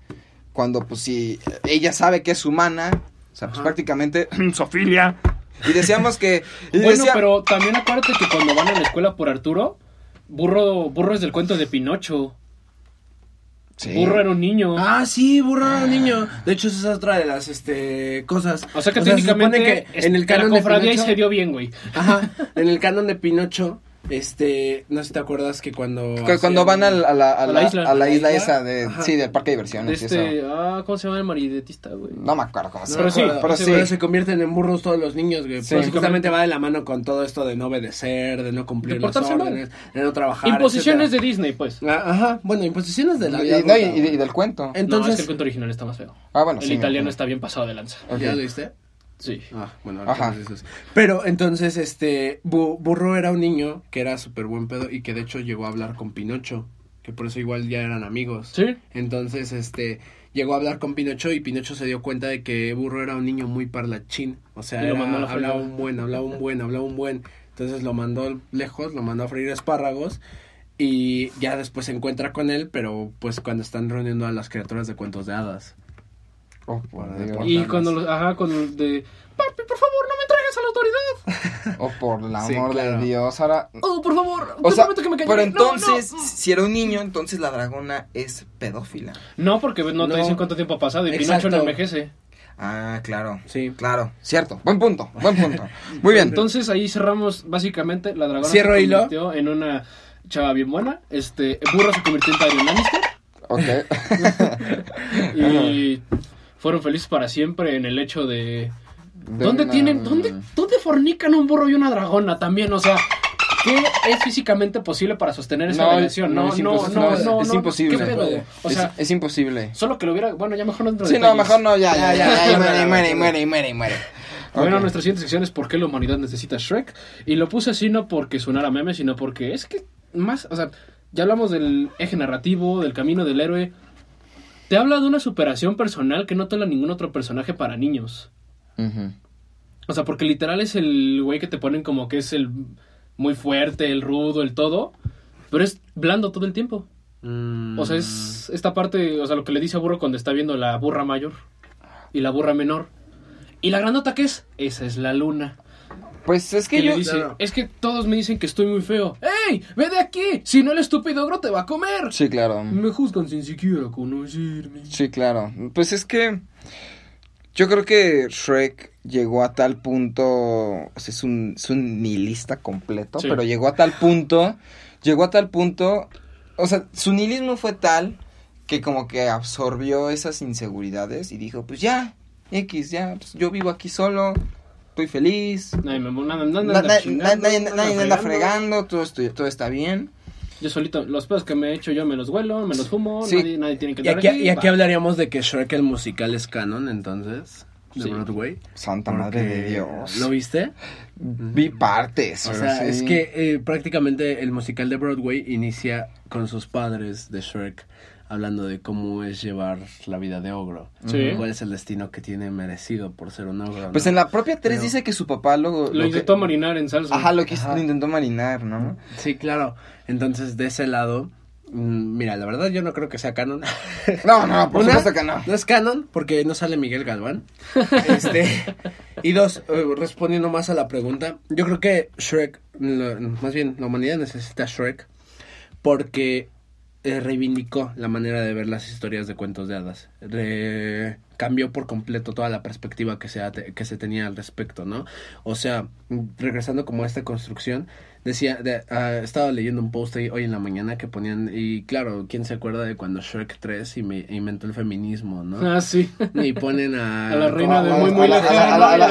cuando pues si ella sabe que es humana, o sea, pues Ajá. prácticamente, Sofilia. Y decíamos que... y Bueno, decía- pero también acuérdate que cuando van a la escuela por Arturo, Burro, Burro es del cuento de Pinocho. Sí. Burro era un niño. Ah, sí, burro era un niño. De hecho, esa es otra de las este, cosas. o sea que se técnicamente supone que en el la canon de cofradía ahí Pinocho- se dio bien, güey. Ajá, en el canon de Pinocho, este, no sé si te acuerdas que cuando... Cu- Cuando van al- a, la, a, A la la, isla. a la isla ¿A la isla? esa de, Ajá. sí, del parque de diversiones este, eso. ah, ¿cómo se llama el maridetista, güey? No me acuerdo cómo se No Pero sí, pero sí, pero se convierten en burros todos los niños, güey. Sí. Pues justamente va de la mano con todo esto de no obedecer, de no cumplir De las portarse mal. órdenes, de no trabajar, Imposiciones etcétera. de Disney, pues. Ah, Ajá, bueno, imposiciones de la Y, vida. y- no, y, adulta, y- güey. y del cuento. no, es que Entonces, el cuento original está más feo. Ah, bueno, el sí, italiano está bien pasado de lanza. ¿ya lo viste? Sí. Ah, bueno, Ajá. Pero entonces, este, Bu- Burro era un niño que era súper buen pedo y que de hecho llegó a hablar con Pinocho, que por eso igual ya eran amigos. Sí. Entonces, este, llegó a hablar con Pinocho y Pinocho se dio cuenta de que Burro era un niño muy parlachín. O sea, lo hablaba un buen, hablaba un buen, hablaba un buen. Entonces lo mandó lejos, lo mandó a freír espárragos. Y ya después se encuentra con él, pero pues cuando están reuniendo a las criaturas de cuentos de hadas. Oh, por Y cuando los, ajá, con el de, papi, por favor, no me entregues a la autoridad. Oh, por el Sí, amor claro. de Dios. Ahora, Oh, por favor, o sea, que me pero. No, entonces, no. si era un niño, entonces la dragona es pedófila. No, porque no te No. dicen cuánto tiempo ha pasado y Exacto. Pinocho no envejece. Ah, claro. Sí. Claro, cierto. Buen punto, buen punto. Muy bien. Entonces ahí cerramos básicamente la dragona Cierro se hilo. convirtió en una chava bien buena. Este, Burro se convirtió en Tyrion Lannister Ok. y fueron felices para siempre en el hecho de De ¿Dónde una- tienen dónde dónde fornican un burro y una dragona también? O sea, ¿qué es físicamente posible para sostener esa No, relación? No, no, es no, no, es- imposible. ¿Qué pedo? O sea, es, imposible. solo que lo hubiera, bueno, ya mejor no entro en Sí, no, mejor no, ya, ya, ya, ya, muere, muere, muere, muere, muere. Bueno, Ok. nuestra siguiente sección es ¿Por qué la humanidad necesita Shrek? Y lo puse así no porque sonara meme, sino porque es que más, o sea, ya hablamos del eje narrativo, del camino del héroe. Te habla de una superación personal que no te habla ningún otro personaje para niños. O sea, porque literal es el güey que te ponen como que es el muy fuerte, el rudo, el todo, pero es blando todo el tiempo. Mm. O sea, es esta parte, o sea, lo que le dice a Burro cuando está viendo la burra mayor y la burra menor. ¿Y la grandota qué es? Esa es la luna. Pues es que yo... dice, Claro. es que todos me dicen que estoy muy feo. ¡Ey! ¡Ve de aquí! Si no el estúpido ogro te va a comer. Sí, claro. Me juzgan sin siquiera conocerme. Sí, claro. Pues es que yo creo que Shrek llegó a tal punto, o sea, es un, es un nihilista completo, Sí. pero llegó a tal punto, llegó a tal punto, o sea, su nihilismo fue tal que como que absorbió esas inseguridades y dijo, pues ya, X, ya, pues yo vivo aquí solo, estoy feliz, Nadie me nada, nada, na- na- chingando, nadie, nada nadie anda fregando, todo, esto, todo está bien. Yo solito, los pedos que me he hecho yo me los huelo, me los fumo, Sí. nadie, nadie tiene que Y estar aquí, aquí. y aquí va. hablaríamos de que Shrek el musical es canon, entonces, de Sí. Broadway. Santa madre de Dios. ¿Lo viste? Vi partes. O sea, sí. es que eh, prácticamente el musical de Broadway inicia con sus padres de Shrek hablando de cómo es llevar la vida de ogro. Sí. ¿Cuál es el destino que tiene merecido por ser un ogro? Pues ¿no? en la propia 3 Pero- dice que su papá lo... Lo que- intentó marinar en salsa. Ajá, lo, Ajá. lo intentó marinar, ¿no? Sí, claro. Entonces, de ese lado, mm, mira, la verdad yo no creo que sea canon. No, no, por Una, supuesto que no. No es canon porque no sale Miguel Galván. Este, y dos, eh, respondiendo más a la pregunta, yo creo que Shrek, más bien la humanidad necesita Shrek porque eh, reivindicó la manera de ver las historias de cuentos de hadas. Re- cambió por completo toda la perspectiva que se, que se tenía al respecto, ¿no? O sea, regresando como a esta construcción, decía, de- ah, estaba leyendo un post ahí hoy en la mañana que ponían, y claro, ¿quién se acuerda de cuando Shrek 3 ime- inventó el feminismo, no? Ah, sí. Y ponen a... A la reina de muy, muy a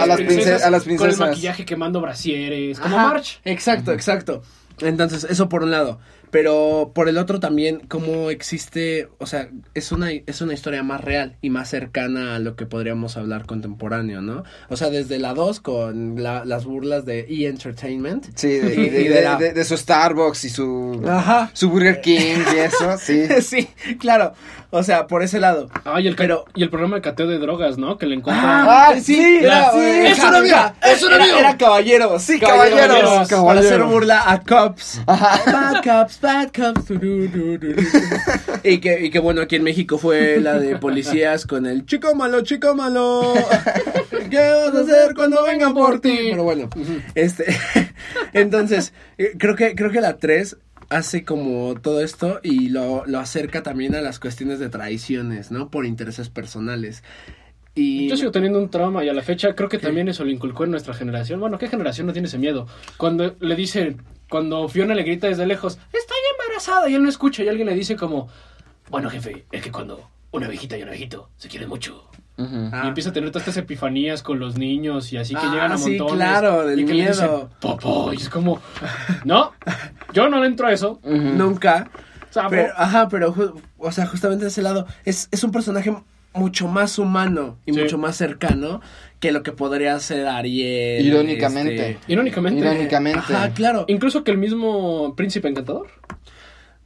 las princes- a las Con princesas. el maquillaje quemando brasieres, como March. Exacto, exacto. Entonces, eso por un lado. Pero por el otro también, cómo existe, o sea, es una, es una historia más real y más cercana a lo que podríamos hablar contemporáneo, ¿no? O sea, desde la 2 con la- las burlas de E! Entertainment. Sí, de, Y- de- y de- la- de- de su Starbucks y su, Ajá. su Burger King y eso, sí. sí, claro. O sea, por ese lado. Ah, y el, Pero- y el programa de cateo de drogas, ¿no? Que le encuentran. Ah, sí, era- sí, era- eso era mío, eso era, mío. era caballero, sí, caballeros, Para caballeros. hacer burla a cops. Bad cops, bad cops. y, que, y que bueno, aquí en México fue la de policías con el chico malo, chico malo. ¿Qué vas a hacer cuando vengan por ti? Pero bueno, este, entonces, eh, creo que, creo que la 3 hace como todo esto y lo, lo acerca también a las cuestiones de traiciones, ¿no? Por intereses personales. Y Yo sigo teniendo un trauma y a la fecha creo que también eso lo inculcó en nuestra generación. Bueno, ¿qué generación no tiene ese miedo? Cuando le dicen, cuando Fiona le grita desde lejos, estoy embarazada, y él no escucha, y alguien le dice como, bueno, jefe, es que cuando una viejita y un viejito se quieren mucho. Ujú. Ah. Y empieza a tener todas estas epifanías con los niños y así que Ah, llegan a sí, montones. claro, del y que le dicen, miedo. Popo, y es como, no, yo no le entro a eso. nunca. O sea, Pero, ajá, pero, o sea, justamente de ese lado, es, es un personaje mucho más humano y Sí. mucho más cercano que lo que podría ser Ariel. Irónicamente. este- irónicamente. Irónicamente. Ajá, claro. Incluso que el mismo príncipe encantador.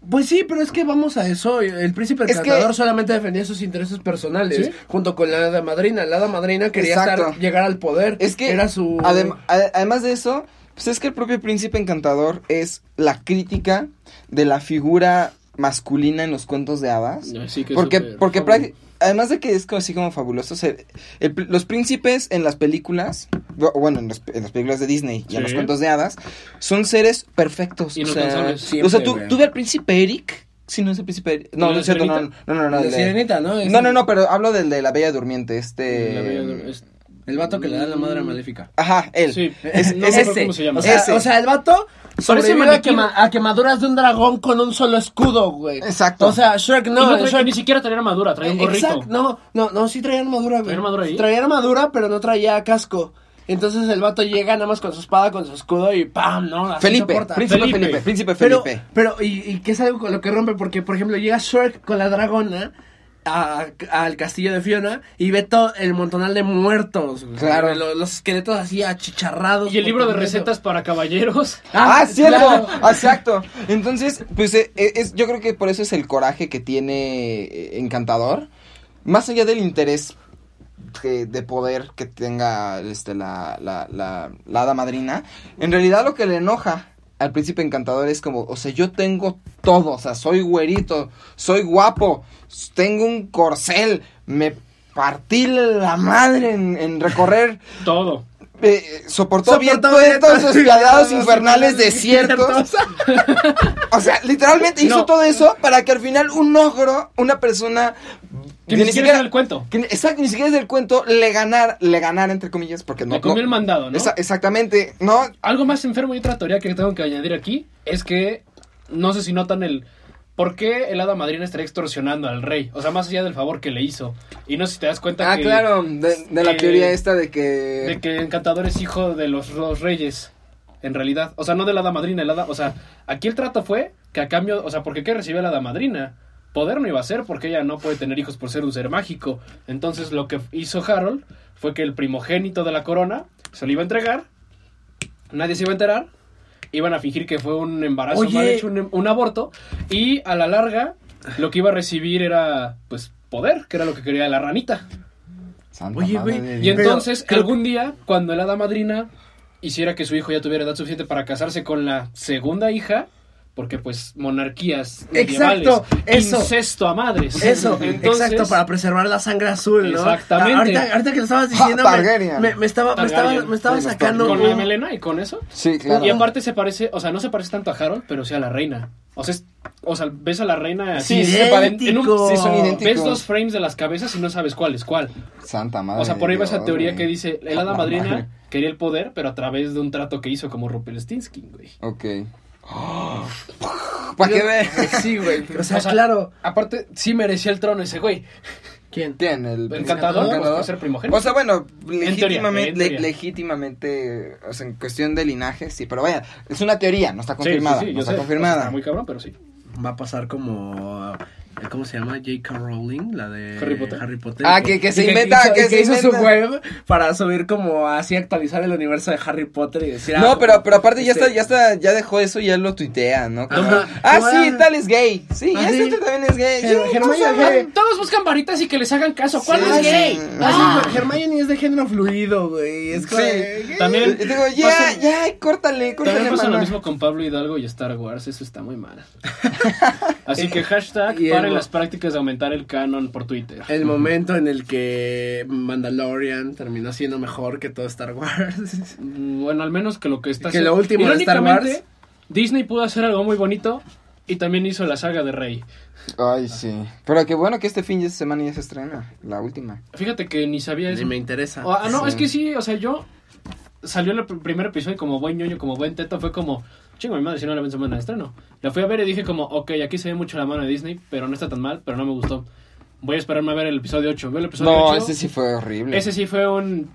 Pues sí, pero es que vamos a eso. El príncipe Es que- encantador solamente defendía sus intereses personales, ¿Sí? junto con la hada madrina. La hada madrina quería estar, llegar al poder. Es que, era su. adem- además de eso, pues es que el propio príncipe encantador es la crítica de la figura masculina en los cuentos de hadas. Así que porque, porque además de que es como así como fabuloso, o sea, el los príncipes en las películas, bu- bueno, en, los- en las películas de Disney y en los cuentos de hadas, son seres perfectos. O sea, o Siempre, sea, tú, tú ve al príncipe Eric. Sí, no es el príncipe Eric. No, ¿El no es cierto, no, no, no, no, Sirenita, ¿no? Es No, no, no, pero hablo del de la Bella Durmiente, este... La bella- es- El vato que le da la madre maléfica. Ajá, él. Sí, Es- no ese. cómo se llama. O sea, Ese. o sea, el vato sobrevive a, quema- a quemaduras de un dragón con un solo escudo, güey. Exacto. O sea, Shrek no. no trae- Shrek- ni siquiera traía armadura, traía un gorrito. Exacto, no, no, no, sí traía armadura, güey. ¿Traía armadura ahí? Traía armadura, pero no traía casco. Entonces el vato llega nada más con su espada, con su escudo y ¡pam! ¿no? Así Felipe, príncipe Felipe. Felipe, príncipe Felipe. pero, y, y que es algo con lo que rompe, porque, por ejemplo, llega Shrek con la dragona a- al castillo de Fiona y ve todo el montonal de muertos. güey. Claro. Los, los esqueletos así achicharrados. Y el libro de completo. recetas para caballeros. Ah, cierto, claro. exacto. Entonces, pues eh, eh, es, yo creo que por eso es el coraje que tiene eh, Encantador. Más allá del interés que- de poder que tenga este, la, la, la, la hada madrina, en realidad lo que le enoja al príncipe encantador es como, o sea, yo tengo todo, o sea, soy güerito, soy guapo, tengo un corcel, me partí la madre en, en recorrer Todo. eh, soportó, bien Soportó todos bien estos todos los infernales infernales desiertos. o sea, literalmente hizo No. todo eso para que al final un ogro, una persona Que ni siquiera es el cuento. que exacto, ni siquiera es del cuento, le ganar, le ganar entre comillas, porque no. Le comió no- el mandado, ¿no? Esa- exactamente, no. Algo más enfermo y otra teoría que tengo que añadir aquí es que no sé si notan el por qué el hada madrina estaría extorsionando al rey, o sea, más allá del favor que le hizo. Y no sé si te das cuenta Ah, que, claro, de, de la que- teoría esta de que. de que Encantador es hijo de los, los reyes. En realidad, o sea, no de la hada madrina, el hada, o sea, aquí el trato fue que a cambio, o sea, porque qué recibe la hada madrina? Poder no iba a ser porque ella no puede tener hijos por ser un ser mágico. Entonces lo que hizo Harold fue que el primogénito de la corona se lo iba a entregar, nadie se iba a enterar, iban a fingir que fue un embarazo Oye. mal hecho, un, un aborto, y a la larga lo que iba a recibir era, pues, poder, que era lo que quería la ranita. Santa Oye, güey, Y entonces, algún día, cuando el hada madrina hiciera que su hijo ya tuviera edad suficiente para casarse con la segunda hija, porque pues monarquías medievales, Exacto, eso. incesto a madres. Eso, Entonces, exacto, para preservar la sangre azul, ¿no? Exactamente. Ahorita, ahorita que lo estabas diciendo, me, me, me estaba, me estaba, me estaba sacando con la melena y con eso. Sí, claro. Y aparte se parece, o sea, no se parece tanto a Harold, pero sí a la reina. O sea, es- o sea ves a la reina Sí, así, sí en un- sí son idénticos. ves dos frames de las cabezas y no sabes cuál es cuál. Santa madre. O sea, por ahí va esa teoría que dice, el hada La madrina madre. quería el poder, pero a través de un trato que hizo como Rumpelstiltskin, güey. Ok. ¿Para qué ve? Sí, güey. O sea, O sea, claro. Aparte, sí merecía el trono ese güey. ¿Quién? ¿Quién? El El encantador, encantador? por ser primogénito. O sea, bueno, legítimamente, en teoría. le- legítimamente, o sea, en cuestión de linaje, sí, pero vaya, es una teoría, no está confirmada, Sí, sí, sí, no está sé. confirmada. Está muy cabrón, pero sí. Va a pasar como. ¿Cómo se llama? J.K. Rowling, la de Harry Potter. Harry Potter. Ah, que- que se inventa- hizo, que se hizo su web para subir como así actualizar el universo de Harry Potter y decir. ah, No, pero, pero aparte ya este- está, ya está, ya dejó eso y ya lo tuitea, ¿no? Como, ah, sí, ah, tal es gay. Sí, ah, sí. otro también es gay. Sí, no. Gay. Todos buscan varitas y que les hagan caso. ¿Cuál Sí, es gay? sí. Ah, Hermione es de género fluido, güey. Es como. Sí. También, Y digo, ya, pasa- ya, córtale, córtale, también pasa lo mismo con Pablo Hidalgo y Star Wars. Eso está muy mal. Así que hashtag mo- las prácticas de aumentar el canon por Twitter. El momento en el que Mandalorian terminó siendo mejor que todo Star Wars. Mm, Bueno, al menos que lo que está Que lo último de Star Wars. Disney pudo hacer algo muy bonito Y también hizo la saga de Rey. Ay, sí. Pero qué bueno que este fin de semana ya se estrena, la última. Fíjate que ni sabía eso. Ni me interesa. Ah, no, Sí. es que sí, o sea, yo salió el pr- primer episodio y como buen ñoño, como buen teto, fue como, chingo, mi madre, si no la ven semana de estreno. La fui a ver y dije como, ok, aquí se ve mucho la mano de Disney, pero no está tan mal, pero no me gustó. Voy a esperarme a ver el episodio 8. Veo el episodio No, 8. ese sí fue horrible. Ese sí fue un...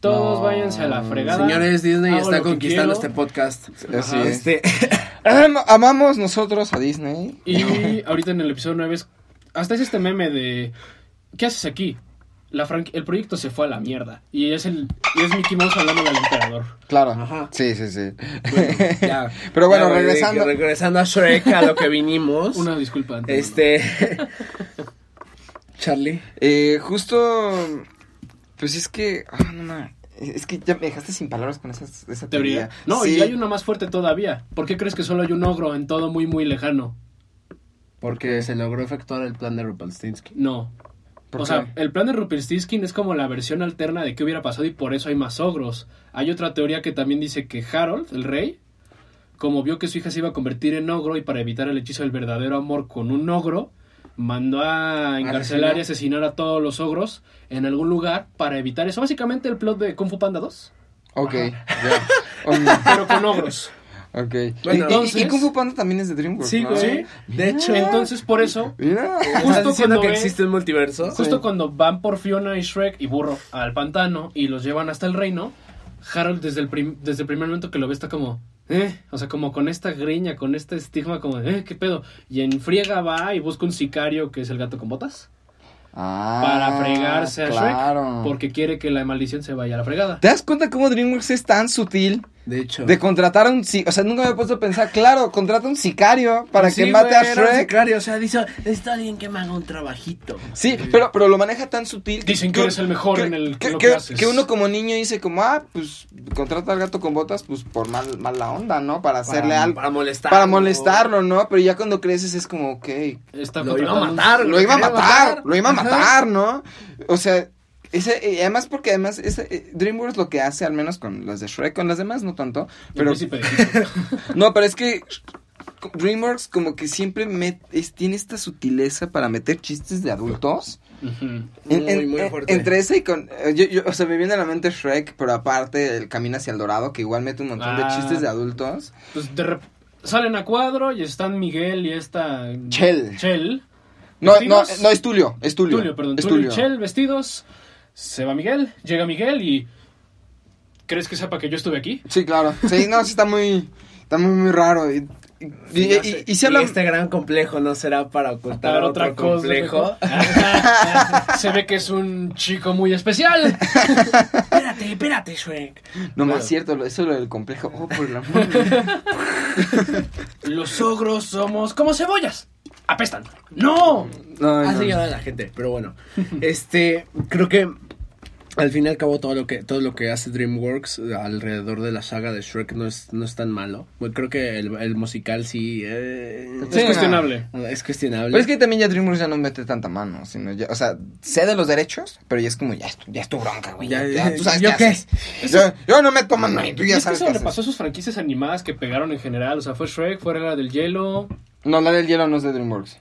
Todos No. váyanse a la fregada. Señores, Disney Hago está conquistando este podcast. Así. Este, Am- amamos nosotros a Disney. Y ahorita en el episodio 9 es... Hasta es este meme de... ¿Qué haces aquí? La el proyecto se fue a la mierda. Y es el y es Mickey Mouse hablando al emperador. Claro. Ajá. Sí, sí, sí. ya. Pero bueno, Ya, regresando. regresando a Shrek, a lo que vinimos. Una disculpa. antes. Este. Charlie. Eh, justo. Pues es que. ah, no ma- Es que ya me dejaste sin palabras con esas, esa teoría. teoría. No, Sí. y hay una más fuerte todavía. ¿Por qué crees que solo hay un ogro en todo muy, muy lejano? Porque se logró efectuar el plan de Rupelstinsky. No. ¿Por O qué? sea, el plan de Rumpelstiltskin es como la versión alterna de qué hubiera pasado y por eso hay más ogros. Hay otra teoría que también dice que Harold, el rey, como vio que su hija se iba a convertir en ogro y para evitar el hechizo del verdadero amor con un ogro, mandó a encarcelar y asesinar a todos los ogros en algún lugar para evitar eso. Básicamente el plot de Kung Fu Panda 2, Ok, ya. Pero con ogros. Ok. Bueno, y, y- entonces- y Kung Fu Panda también es de DreamWorks. Sí, ¿no? güey. De hecho, Entonces, por eso, Mira. ¿estás justo cuando que ve- existe un multiverso? Justo cuando van por Fiona y Shrek y Burro al pantano y los llevan hasta el reino, Harold desde el, prim- desde el primer momento que lo ve está como, eh, o sea, como con esta greña, con este estigma, como, eh, qué pedo. Y en friega va y busca un sicario que es el gato con botas Ah, para fregarse a claro. Shrek porque quiere que la maldición se vaya a la fregada. ¿Te das cuenta cómo DreamWorks es tan sutil De hecho. de contratar a un si- O sea, nunca me he puesto a pensar, claro, contrata un sicario para Sí, que mate güey, a era un Shrek. sicario, o sea, dice, necesito alguien que me haga un trabajito. Sí, pero, pero lo maneja tan sutil. Dicen que eres el mejor en el- que, lo que- que haces. que uno como niño dice como, ah, pues contrata al gato con botas, pues por mal, mala onda, ¿no? Para hacerle algo. Para molestar. Para molestarlo, ¿no? Pero ya cuando creces es como, ok, Está Lo iba a contratando un- matar. lo iba a matar, lo iba a matar, ¿no? O sea, ese, y además porque además ese, eh, DreamWorks lo que hace, al menos con las de Shrek, con las demás no tanto, pero no, pero es que DreamWorks como que siempre met- es- tiene esta sutileza para meter chistes de adultos. En- Muy, en- muy en- fuerte. entre ese y con. eh, Yo, yo- o sea, me viene a la mente Shrek, pero aparte el Camino hacia el Dorado, que igual mete un montón de Ah. chistes de adultos. Pues de rep- salen a cuadro y están Miguel y esta... Chel. Chel. No, no, ¿Vestidos? no, es Tulio, es Tulio. Tulio, perdón. es Tulio y Tulio. Chel vestidos. Se va Miguel, llega Miguel y... ¿Crees que sepa que yo estuve aquí? Sí, claro. Sí, no, sí está muy. Está muy, muy raro. Y, y, y- Sí, no sé. y- habla. este gran complejo no será para ocultar Para otro otra cosa. complejo. Se ve que es un chico muy especial. espérate, espérate, Shrek. No más Bueno. cierto, lo- eso lo del complejo. Oh, por el amor de- Los ogros somos como cebollas. Apestan. ¡No! No, no, Así no. llama la gente, pero bueno. Este, creo que al fin y al cabo todo lo que todo lo que hace DreamWorks alrededor de la saga de Shrek no es no es tan malo. Bueno, creo que el, el musical sí, eh, es cuestionable. es cuestionable. Pero es que también ya DreamWorks ya no mete tanta mano, sino ya, o sea, sé de los derechos, pero ya es como, ya es, tu- ya es tu bronca, güey. Ya, Ya, ya, tú sabes ¿yo qué qué? haces. Yo, yo no meto mano ahí, tú Y ya es que sabes eso qué le pasó a sus franquicias animadas que pegaron en general. O sea, fue Shrek, fue la del hielo. No, la del hielo no es de DreamWorks.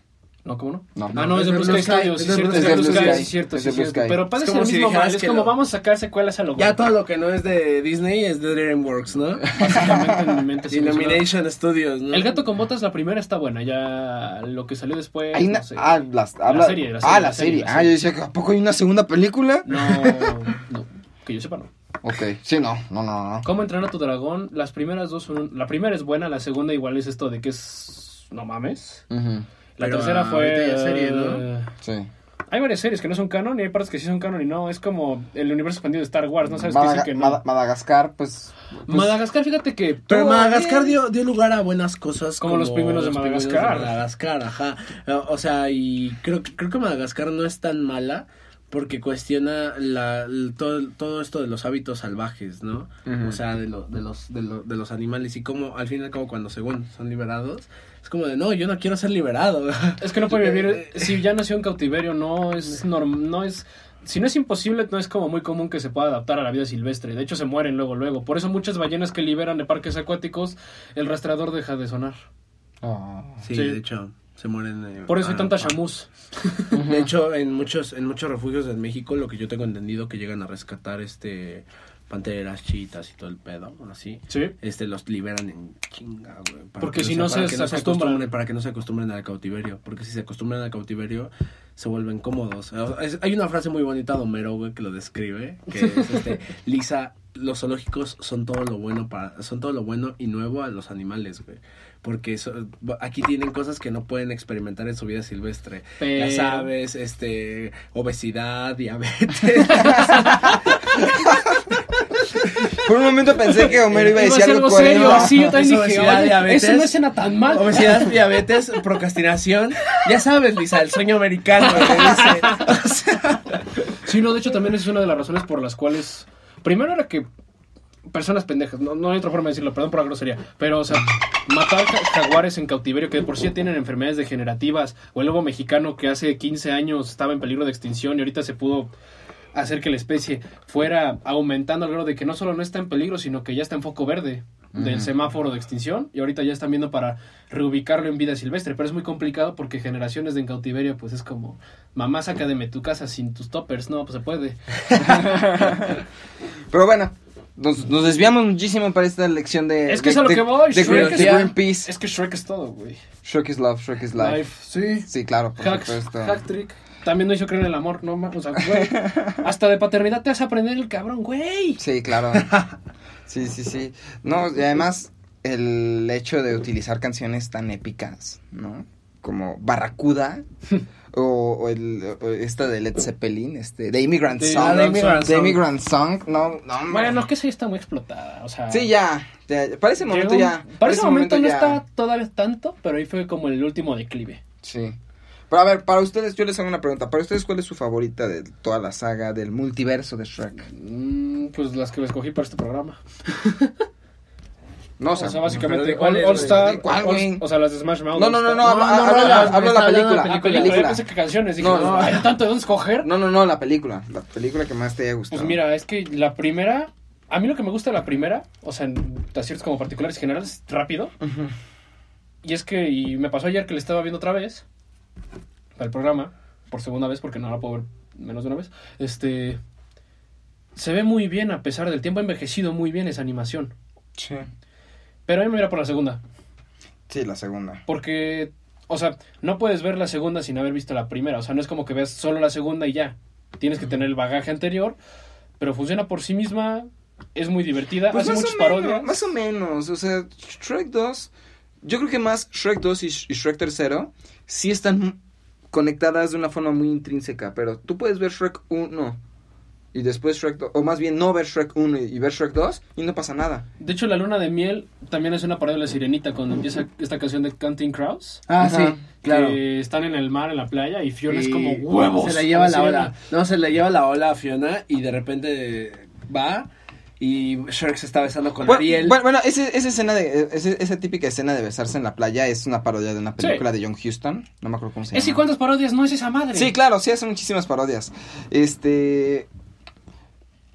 No, ¿cómo no? No. Ah, no, es de Blue Sky Studios, es de cierto, Blue es de Sky, Blue Sky, sí, cierto, Es sí, de Blue cierto. Sky. Pero Es parece como el mismo mal, es como lo- vamos a sacar secuelas a lo ya todo lo que no es de Disney es de DreamWorks, ¿no? Básicamente en mi mente. Illumination Studios, ¿no? El gato con botas, la primera está buena, ya lo que salió después, Hay una, no sé. ah, habla- serie, la ah, la la serie, serie. la Ah, yo decía que a poco hay una segunda película. No, no, que yo sepa no. Ok, sí, no, no, no, no. ¿Cómo entrenar a tu dragón? Las primeras dos son... La primera es buena, la segunda igual es esto de que es... No mames. Ujú, La Pero tercera fue... ahorita ya serie, ¿no? Sí. Hay varias series que no son canon y hay partes que sí son canon y no. Es como el universo expandido de Star Wars, no sabes qué Madaga- decir que no. Mada- Madagascar, pues. pues, Madagascar, fíjate que... Pero Madagascar dio, dio lugar a buenas cosas. Como los pingüinos de Madagascar. Madagascar, ajá. O sea, y creo, que- creo que Madagascar no es tan mala porque cuestiona la, el- todo, todo esto de los hábitos salvajes, ¿no? O sea, de, lo- de, los, de, lo- de los animales y cómo al fin y al cabo cuando según son liberados, es como de, no, yo no quiero ser liberado. Es que no puede vivir... si ya nació en cautiverio, no es norm, no es... Si no es imposible, no es como muy común que se pueda adaptar a la vida silvestre. De hecho, se mueren luego, luego. Por eso muchas ballenas que liberan de parques acuáticos, el rastreador deja de sonar. Sí, Sí. de hecho, se mueren. eh, Por eso hay ah, tanta ah. chamus. De hecho, en muchos, en muchos refugios en México, lo que yo tengo entendido que llegan a rescatar este panteras, chitas y todo el pedo, así. Sí. Este los liberan en chinga, güey. Porque que si se- no para se que no acostumbran. acostumbren- para que no se acostumbren al cautiverio, porque si se acostumbran al cautiverio se vuelven cómodos. Es- hay una frase muy bonita de Homero, güey, que lo describe, que es este, Lisa, los zoológicos son todo lo bueno para son todo lo bueno y nuevo a los animales, güey. Porque eso- aquí tienen cosas que no pueden experimentar en su vida silvestre. Pero- Ya sabes, este, obesidad, diabetes. Por un momento pensé que Homero iba a decir algo algo serio, sí, yo también dije, obesidad, oye, diabetes. eso no escena tan mal. Obesidad, diabetes, procrastinación. Ya sabes, Lisa, el sueño americano. O sea, Sí, no, de hecho también es una de las razones por las cuales... Primero era que personas pendejas, no, no hay otra forma de decirlo, perdón por la grosería, pero, o sea, matar ja- jaguares en cautiverio que de por sí ya tienen enfermedades degenerativas, o el lobo mexicano que hace 15 años estaba en peligro de extinción y ahorita se pudo hacer que la especie fuera aumentando al grado de que no solo no está en peligro, sino que ya está en foco verde del semáforo de extinción y ahorita ya están viendo para reubicarlo en vida silvestre, pero es muy complicado porque generaciones de en cautiverio pues es como mamá sácame tu casa sin tus toppers, no, pues se puede. Pero bueno, nos, nos desviamos muchísimo para esta lección de. Es que de- es a lo de- que voy, De, Shrek es- Greenpeace. Es que Shrek es todo, güey. Shrek is love, Shrek is life. Life, sí. Sí, claro, por Hack, supuesto. hack trick. También no hizo creer en el amor, no o sea, güey. Hasta de paternidad te vas a aprender el cabrón, güey. Sí, claro. Sí, sí, sí. No, y además el hecho de utilizar canciones tan épicas, ¿no? Como Barracuda o, o el, o esta de Led Zeppelin, este, The Immigrant The Song. Immigrant The Song. Immigrant Song. No, no. Bueno, que esa ya está muy explotada, o sea. Sí, ya, ya, Para ese momento llegó- ya. Para ese momento, no ya- está todavía tanto, pero ahí fue como el último declive. Sí. Pero a ver, para ustedes, yo les hago una pregunta. Para ustedes, ¿cuál es su favorita de toda la saga del multiverso de Shrek? Mm, pues las que escogí para este programa. No, O sea, básicamente pero ¿de cuál All, es, All güey? Star, ¿De cuál, All- o sea, las de Smash Mouth. No, no, no, no, hablo, de la película. la yo película. pensé que canciones, dije, No, no, no. hay tanto de dónde escoger. No, no, no, la película. La película que más te haya gustado. Pues mira, es que la primera, a mí lo que me gusta de la primera, o sea, en aciertos como particulares y generales, rápido. Y es que, y me pasó ayer que le estaba viendo otra vez, para el programa, por segunda vez, porque no la puedo ver menos de una vez. Este, se ve muy bien a pesar del tiempo, ha envejecido muy bien esa animación. Sí. Pero a mí me irá por la segunda, Sí, la segunda. porque, o sea, no puedes ver la segunda sin haber visto la primera, o sea, no es como que veas solo la segunda y ya. Tienes que tener el bagaje anterior, pero funciona por sí misma, es muy divertida, Pues hace más muchas o, menos, parodias. más o menos. O sea, Shrek 2. Yo creo que más Shrek 2 y, Sh- y Shrek 3 sí están conectadas de una forma muy intrínseca. Pero tú puedes ver Shrek 1 y después Shrek 2. O más bien no ver Shrek 1 y ver Shrek 2 y no pasa nada. De hecho, La Luna de Miel también es una parodia de La Sirenita cuando empieza esta canción de Counting Crows. Ah, Ajá, sí, claro. Que están en el mar, en la playa, y Fiona es Y como huevos. Se la lleva la sirena. ola. No, se le lleva la ola a Fiona y de repente va y Shrek se está besando con Bueno, Ariel. bueno, bueno, ese- esa escena de ese- esa típica escena de besarse en la playa es una parodia de una película de John Huston. No me acuerdo cómo se ¿Es y llama. cuántas parodias no es esa madre? Sí, claro, sí hace muchísimas parodias. Este.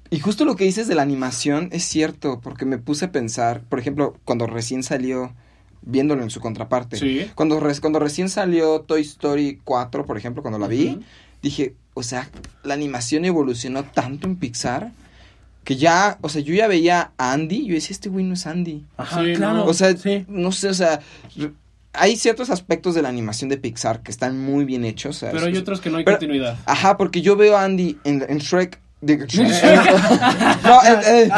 Y justo lo que dices de la animación es cierto, porque me puse a pensar, por ejemplo, cuando recién salió, viéndolo en su contraparte, Sí. cuando, re- cuando recién salió Toy Story 4, por ejemplo, cuando la vi, dije, o sea, la animación evolucionó tanto en Pixar que ya, o sea, yo ya veía a Andy y yo decía, este güey no es Andy. Ajá, Sí, claro. O sea, sí. no sé, o sea, hay ciertos aspectos de la animación de Pixar que están muy bien hechos. Pero hay otros que no hay Pero- continuidad. Ajá, porque yo veo a Andy en, en Shrek. no, eh, eh,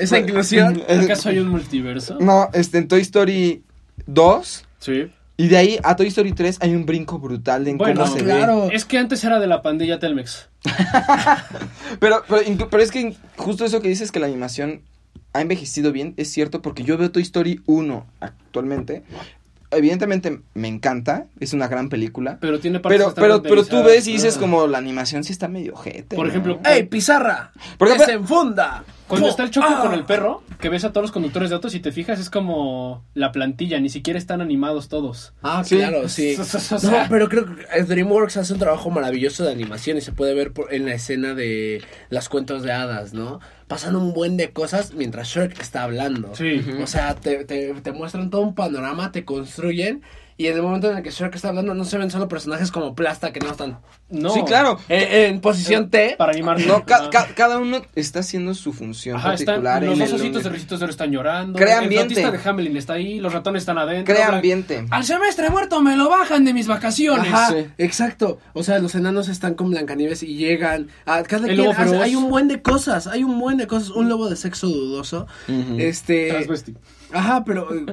Esa inclusión. eh, ¿Acaso hay un multiverso? no, este, en Toy Story 2. Sí. Y de ahí a Toy Story 3 hay un brinco brutal de en Bueno, cómo se claro. Es que antes era de la pandilla Telmex. ve. Pero, pero, pero es que justo eso que dices que la animación ha envejecido bien, es cierto, porque yo veo Toy Story 1 actualmente. Evidentemente me encanta, es una gran película. Pero tiene partes Pero, que pero, pero tú ves y dices como la animación sí está medio ojete. Por ¿no? ejemplo, ¡Ey, pizarra! Porque- ¡Desenfunda! Cuando está el choque ¡Ah! con el perro, que ves a todos los conductores de autos y te fijas, es como la plantilla, ni siquiera están animados todos. Ah, Sí. claro, sí. No, pero creo que DreamWorks hace un trabajo maravilloso de animación y se puede ver por- en la escena de las cuentos de hadas, ¿no? Pasan un buen de cosas mientras Shrek está hablando. Sí. O sea, te, te, te muestran todo un panorama, te construyen y en el momento en el que Shrek está hablando no se ven solo personajes como Plasta que no están No. Sí, claro. en, en posición T. Para animar. No, ca- Ajá. ca- cada uno está haciendo su función Ajá, están, particular. los el- ositos de Ricitos de están llorando. Crea El ambiente. flautista de Hamelin está ahí, los ratones están adentro. Crea ambiente. Al semestre muerto me lo bajan de mis vacaciones. Ajá, Sí. exacto. O sea, los enanos están con Blancanieves y llegan a cada El quien lobo hace- feroz. hay un buen de cosas, hay un buen de cosas, un lobo de sexo dudoso. Ujú. Este Transvesti. Ajá, pero eh,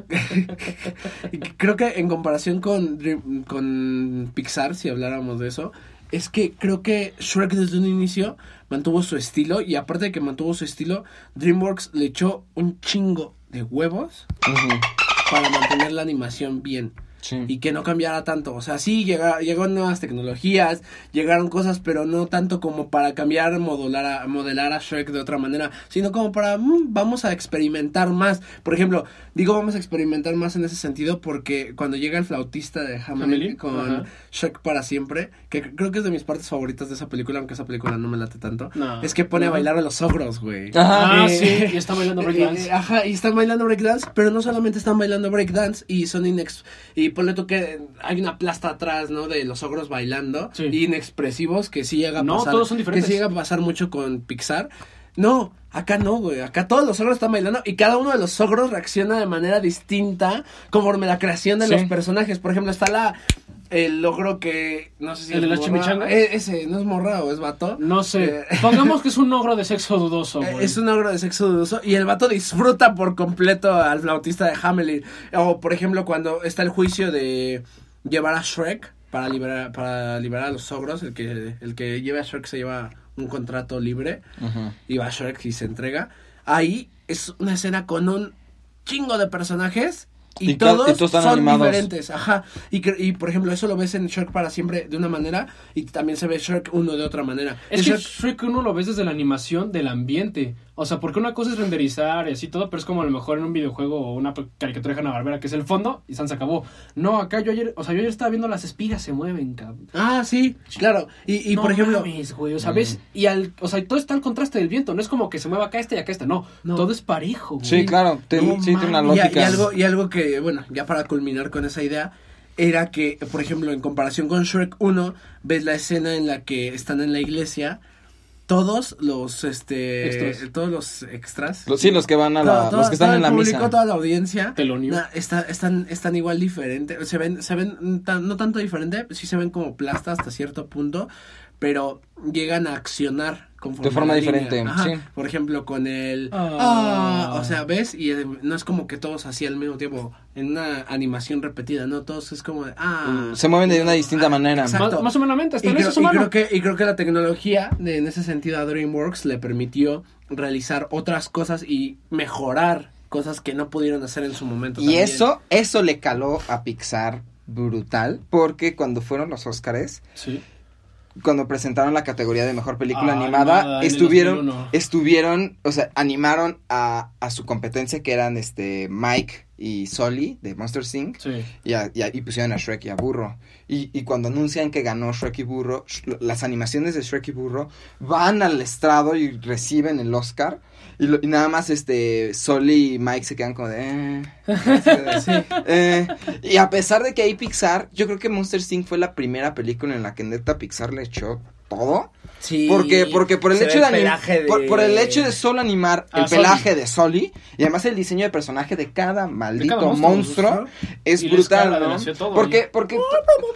creo que en comparación con, con Pixar, si habláramos de eso, es que creo que Shrek desde un inicio mantuvo su estilo y aparte de que mantuvo su estilo, DreamWorks le echó un chingo de huevos para mantener la animación bien Sí. y que no cambiara tanto. O sea, sí, llega, llegaron nuevas tecnologías, llegaron cosas, pero no tanto como para cambiar, modular a, modelar a Shrek de otra manera, sino como para, mm, vamos a experimentar más. Por ejemplo, digo vamos a experimentar más en ese sentido porque cuando llega el flautista de Hamelin Hamelin, con ajá. Shrek para siempre, que creo que es de mis partes favoritas de esa película, aunque esa película no me late tanto, No. es que pone a bailar a los ogros, güey. Ajá. Ah, Eh, sí, y está bailando eh, breakdance. eh, Ajá, y están bailando breakdance, pero no solamente están bailando breakdance y son inex... Y ponle tú que hay una plasta atrás, ¿no? De los ogros bailando. Sí. Inexpresivos, que sí llega a No, pasar. todos son diferentes. Que sí llega a pasar mucho con Pixar. No, acá no, güey. Acá todos los ogros están bailando y cada uno de los ogros reacciona de manera distinta conforme la creación de Sí. los personajes. Por ejemplo, está la... El ogro que... No sé si ¿El de es las chimichangas? Eh, ese, ¿no es morra o es vato? No sé. Eh, Pongamos que es un ogro de sexo dudoso, eh, güey. Es un ogro de sexo dudoso y el vato disfruta por completo al flautista de Hamelin. O, por ejemplo, cuando está el juicio de llevar a Shrek para liberar, para liberar a los ogros, el que, el que lleva a Shrek se lleva un contrato libre Ujú. y va a Shrek y se entrega. Ahí es una escena con un chingo de personajes. Y, Y todos, y todos están son animados. diferentes, ajá. Y, cre- y por ejemplo, eso lo ves en Shrek para siempre de una manera y también se ve Shrek 1 de otra manera. Es En que Shrek uno lo ves desde la animación del ambiente. O sea, porque una cosa es renderizar y así todo, pero es como a lo mejor en un videojuego o una caricatura de Hanna Barbera, que es el fondo y San se acabó. No, acá yo ayer, o sea, yo ayer estaba viendo las espigas se mueven, cabrón. Ah, sí, claro. Y, y No por ejemplo, mames, güey, o sea, ves, y al, o sea, todo está al contraste del viento, no es como que se mueva acá este y acá este, no, No. todo es parejo, güey. Sí, claro. te- No sí, tiene una mames. Y lógica. Y, algo, y algo que, bueno, ya para culminar con esa idea, era que, por ejemplo, en comparación con Shrek 1, ves la escena en la que están en la iglesia, todos los, este, Extras. todos los extras. Los- sí, los que van a la. todo- los que están todo en el la público, misa. toda la audiencia. Na- está- están, están igual diferentes. Se ven, se ven tan- no tanto diferente, sí se ven como plasta hasta cierto punto, pero llegan a accionar De forma la línea. diferente, Ajá. sí. Por ejemplo, con el Ah. o sea, ¿ves? Y no es como que todos así al mismo tiempo en una animación repetida, no, todos es como de ah, Se mueven de una distinta Ah, manera. exacto. Más, más o menos, hasta y en creo, eso es y humano. creo que, y creo que la tecnología, de, en ese sentido, a DreamWorks le permitió realizar otras cosas y mejorar cosas que no pudieron hacer en su momento. Y también. eso, eso le caló a Pixar brutal. Porque cuando fueron los Óscares, Sí. Cuando presentaron la categoría de mejor película Ah, animada, estuvieron, 2001. estuvieron, o sea, animaron a, a su competencia que eran este Mike y Sully de Monster Inc. Sí. Y, a- y a- y pusieron a Shrek y a Burro. Y, y cuando anuncian que ganó Shrek y Burro, sh- las animaciones de Shrek y Burro van al estrado y reciben el Oscar. Y, lo- y nada más este Sully y Mike se quedan como de... eh, eh. Y a pesar de que hay Pixar, yo creo que Monster Inc. fue la primera película en la que neta Pixar le echó todo. Sí, Porque, porque por el hecho de, de- Por, por el hecho de solo animar Ah, el pelaje de Sully y además el diseño de personaje de cada maldito monstruo, monstruo, es brutal, ¿no? todo porque, porque,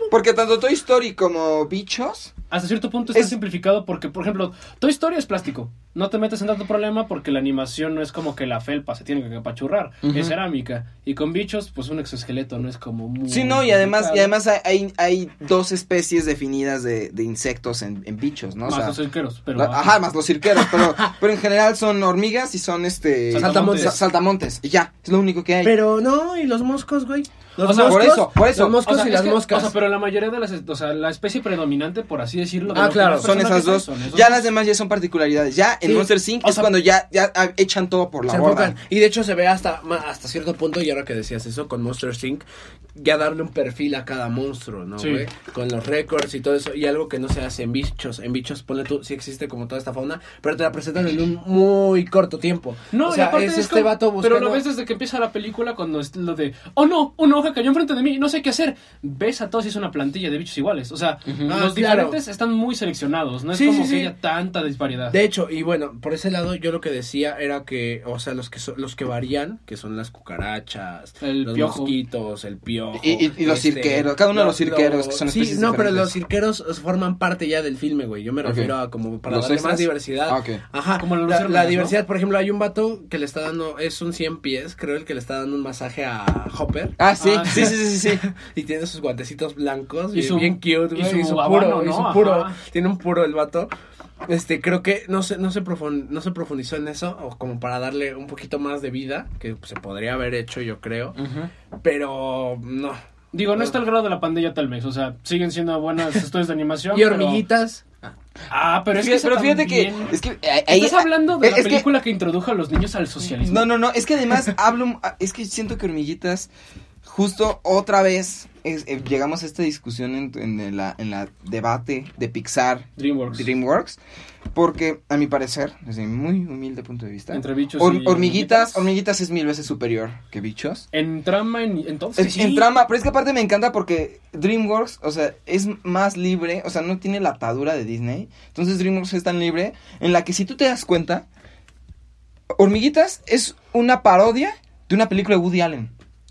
porque tanto Toy Story como Bichos, Hasta cierto punto está Es- simplificado porque, por ejemplo, Toy Story es plástico. No te metes en tanto problema porque la animación no es como que la felpa se tiene que apachurrar. Es cerámica. Y con bichos, pues un exoesqueleto no es como muy... sí, no, y además, y además hay, hay, dos especies definidas de, de insectos en, en bichos, ¿no? O Más sea, los cirqueros, pero... la- ajá, más los cirqueros, pero, pero en general son hormigas y son este Saltamontes. sa- saltamontes, y ya, es lo único que hay. Pero no, y los moscos, güey. Los O sea, por eso, por eso. Los moscos O sea, y las que- moscas. O sea, pero la mayoría de las, o sea, la especie predominante, por así decirlo. de Ah, claro, Son esas dos. son Ya las demás ya son particularidades. Ya en Sí. Monster Inc. O es sea, cuando ya, ya echan todo por la se borda. enfocan. Y de hecho se ve hasta, hasta cierto punto, y ahora que decías eso, con Monster Inc., ya darle un perfil a cada monstruo, ¿no, Sí. güey? Con los récords y todo eso. Y algo que no se hace en bichos. En bichos, ponle tú, sí existe como toda esta fauna, pero te la presentan en un muy corto tiempo. No, o y sea, aparte es, es este como- vato buscando... Pero lo ves desde que empieza la película cuando es lo de, oh no, una hoja cayó enfrente de mí, no sé qué hacer. Ves a todos y es una plantilla de bichos iguales. O sea, Ah, los claro. diferentes están muy seleccionados, no es Sí, como sí, que sí. haya tanta disparidad. De hecho, y bueno, por ese lado yo lo que decía era que, o sea, los que so- los que varían, que son las cucarachas, El los piojo. mosquitos, el piojo. Y- y- y los cirqueros, cada uno de los cirqueros, que son Sí, no, pero los cirqueros forman parte ya del filme, güey. Yo me refiero a como para ¿Los darle extras? más diversidad. Ah. Ajá. Como los la, la luciérnagas, ¿no? diversidad, por ejemplo, hay un vato que le está dando, es un 100 pies, creo el que le está dando un masaje a Hopper. Ah, sí, Ah, sí, sí, sí, sí. Y tiene sus guantecitos blancos Y y su- bien cute, y güey, su puro, habano, y ¿no? su puro, Ajá. tiene un puro el vato. Este, creo que no se, no se profun- no se profundizó en eso, o como para darle un poquito más de vida, que se podría haber hecho, yo creo. Pero no. Digo, no está al grado de la pandilla Telmex, o sea, siguen siendo buenas estudios de animación. Y pero- hormiguitas. Ah, pero es que, Fíjate- pero esa fíjate que, es que eh, ahí- Estás hablando de la es que- película que... introdujo a los niños al socialismo. No, no, no, es que además hablo, es que siento que hormiguitas, justo otra vez, es- eh, llegamos a esta discusión en, en la, en la debate de Pixar, DreamWorks. DreamWorks, porque a mi parecer, desde mi muy humilde punto de vista, Entre bichos hor- y hormiguitas, hormiguitas. hormiguitas es mil veces superior que bichos. En trama, en, entonces. Sí. en trama, pero es que aparte me encanta porque DreamWorks, o sea, es más libre, o sea, no tiene la atadura de Disney. Entonces DreamWorks es tan libre en la que si tú te das cuenta, Hormiguitas es una parodia de una película de Woody Allen.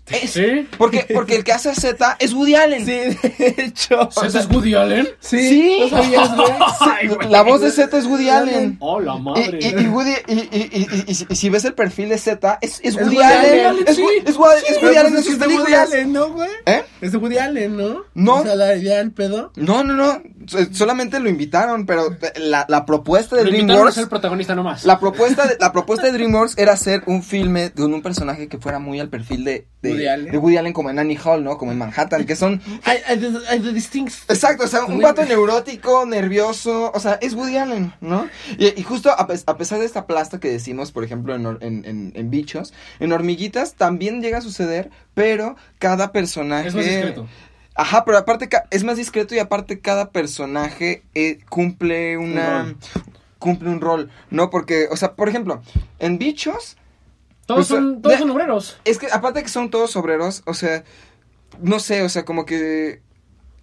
Es, ¿Sí? Porque, porque el que hace a Z es Woody Allen. Sí, de hecho. ¿Ese es Woody Allen? Sí, Sí. ¿no sabías, güey? Ay, güey. La voz de Z es Woody Allen. Oh, la madre. Y, y, y Woody, y, y, y, y- y si- y si ves el perfil de Z, es, es Woody Woody Allen. Allen, Es, sí. Wo- es Woody- Allen en es sus es Woody. Allen, ¿no, güey? ¿Eh? Es de Woody Allen, ¿no? No. O sea, la idea del pedo. No, no, no. so- Solamente lo invitaron, pero la, la propuesta de Lo invitaron a DreamWorks. ser protagonista nomás. La propuesta, de, la propuesta de DreamWorks era hacer un filme con un personaje que fuera muy al perfil de, de, Woody Allen. de Woody Allen, como en Annie Hall, ¿no? Como en Manhattan, que son. De- hay de distintos. Exacto, o sea, un vato neurótico, nervioso, o sea, es Woody Allen, ¿no? Y, y justo a, pes- a pesar de esta plasta que decimos, por ejemplo, en, en, en- en bichos, en hormiguitas también llega a suceder, pero cada personaje... Es más discreto. Ajá, pero aparte es más discreto y aparte cada personaje eh, cumple una... cumple un rol, ¿no? Porque, o sea, por ejemplo, en bichos... Todos, pues, son, todos de- son obreros. Es que aparte que son todos obreros, o sea, no sé, o sea, como que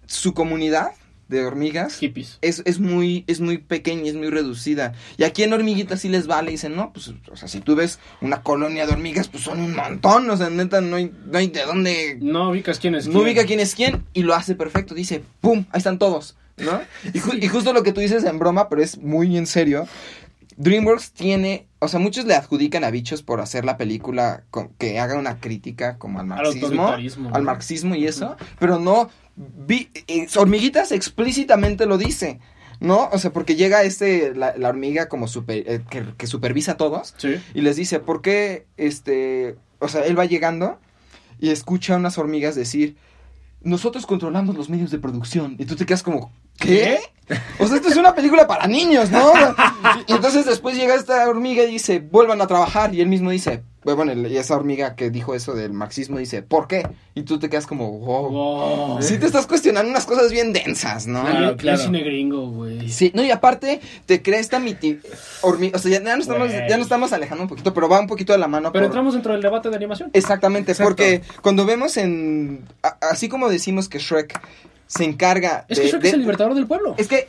su comunidad de hormigas Hippies. es, es muy es muy pequeña, es muy reducida. Y aquí en hormiguitas sí les vale, dicen, no, pues, o sea, si tú ves una colonia de hormigas, pues son un montón, o sea, neta, no hay, no hay de dónde... No ubicas quién es No quién. ubica quién es quién y lo hace perfecto, dice, ¡pum! Ahí están todos, ¿no? Y, ju- y justo lo que tú dices en broma, pero es muy en serio. DreamWorks tiene, o sea, muchos le adjudican a bichos por hacer la película con- que haga una crítica como al Al marxismo, al ¿no? marxismo y eso, pero no, vi- eh, hormiguitas explícitamente lo dice, ¿no? O sea, porque llega este, la, la hormiga como super, eh, que, que supervisa a todos Sí. y les dice, ¿por qué, este, o sea, él va llegando y escucha a unas hormigas decir, nosotros controlamos los medios de producción. Y tú te quedas como, ¿qué? O sea, esto es una película para niños, ¿no? Y entonces después llega esta hormiga y dice, vuelvan a trabajar. Y él mismo dice, bueno, y esa hormiga que dijo eso del marxismo dice, ¿por qué? Y tú te quedas como, wow. Wow. Sí te estás cuestionando unas cosas bien densas, ¿no? Claro, Claro, claro. Es cine gringo, güey. Sí, no, y aparte te crea esta miti... hormiga, o sea, ya, ya nos estamos, ya nos estamos alejando un poquito, pero va un poquito de la mano. Pero por- entramos dentro del debate de animación. Exactamente, Exacto. porque cuando vemos en... así como decimos que Shrek se encarga Es de... que Shrek de- es el libertador del pueblo. es que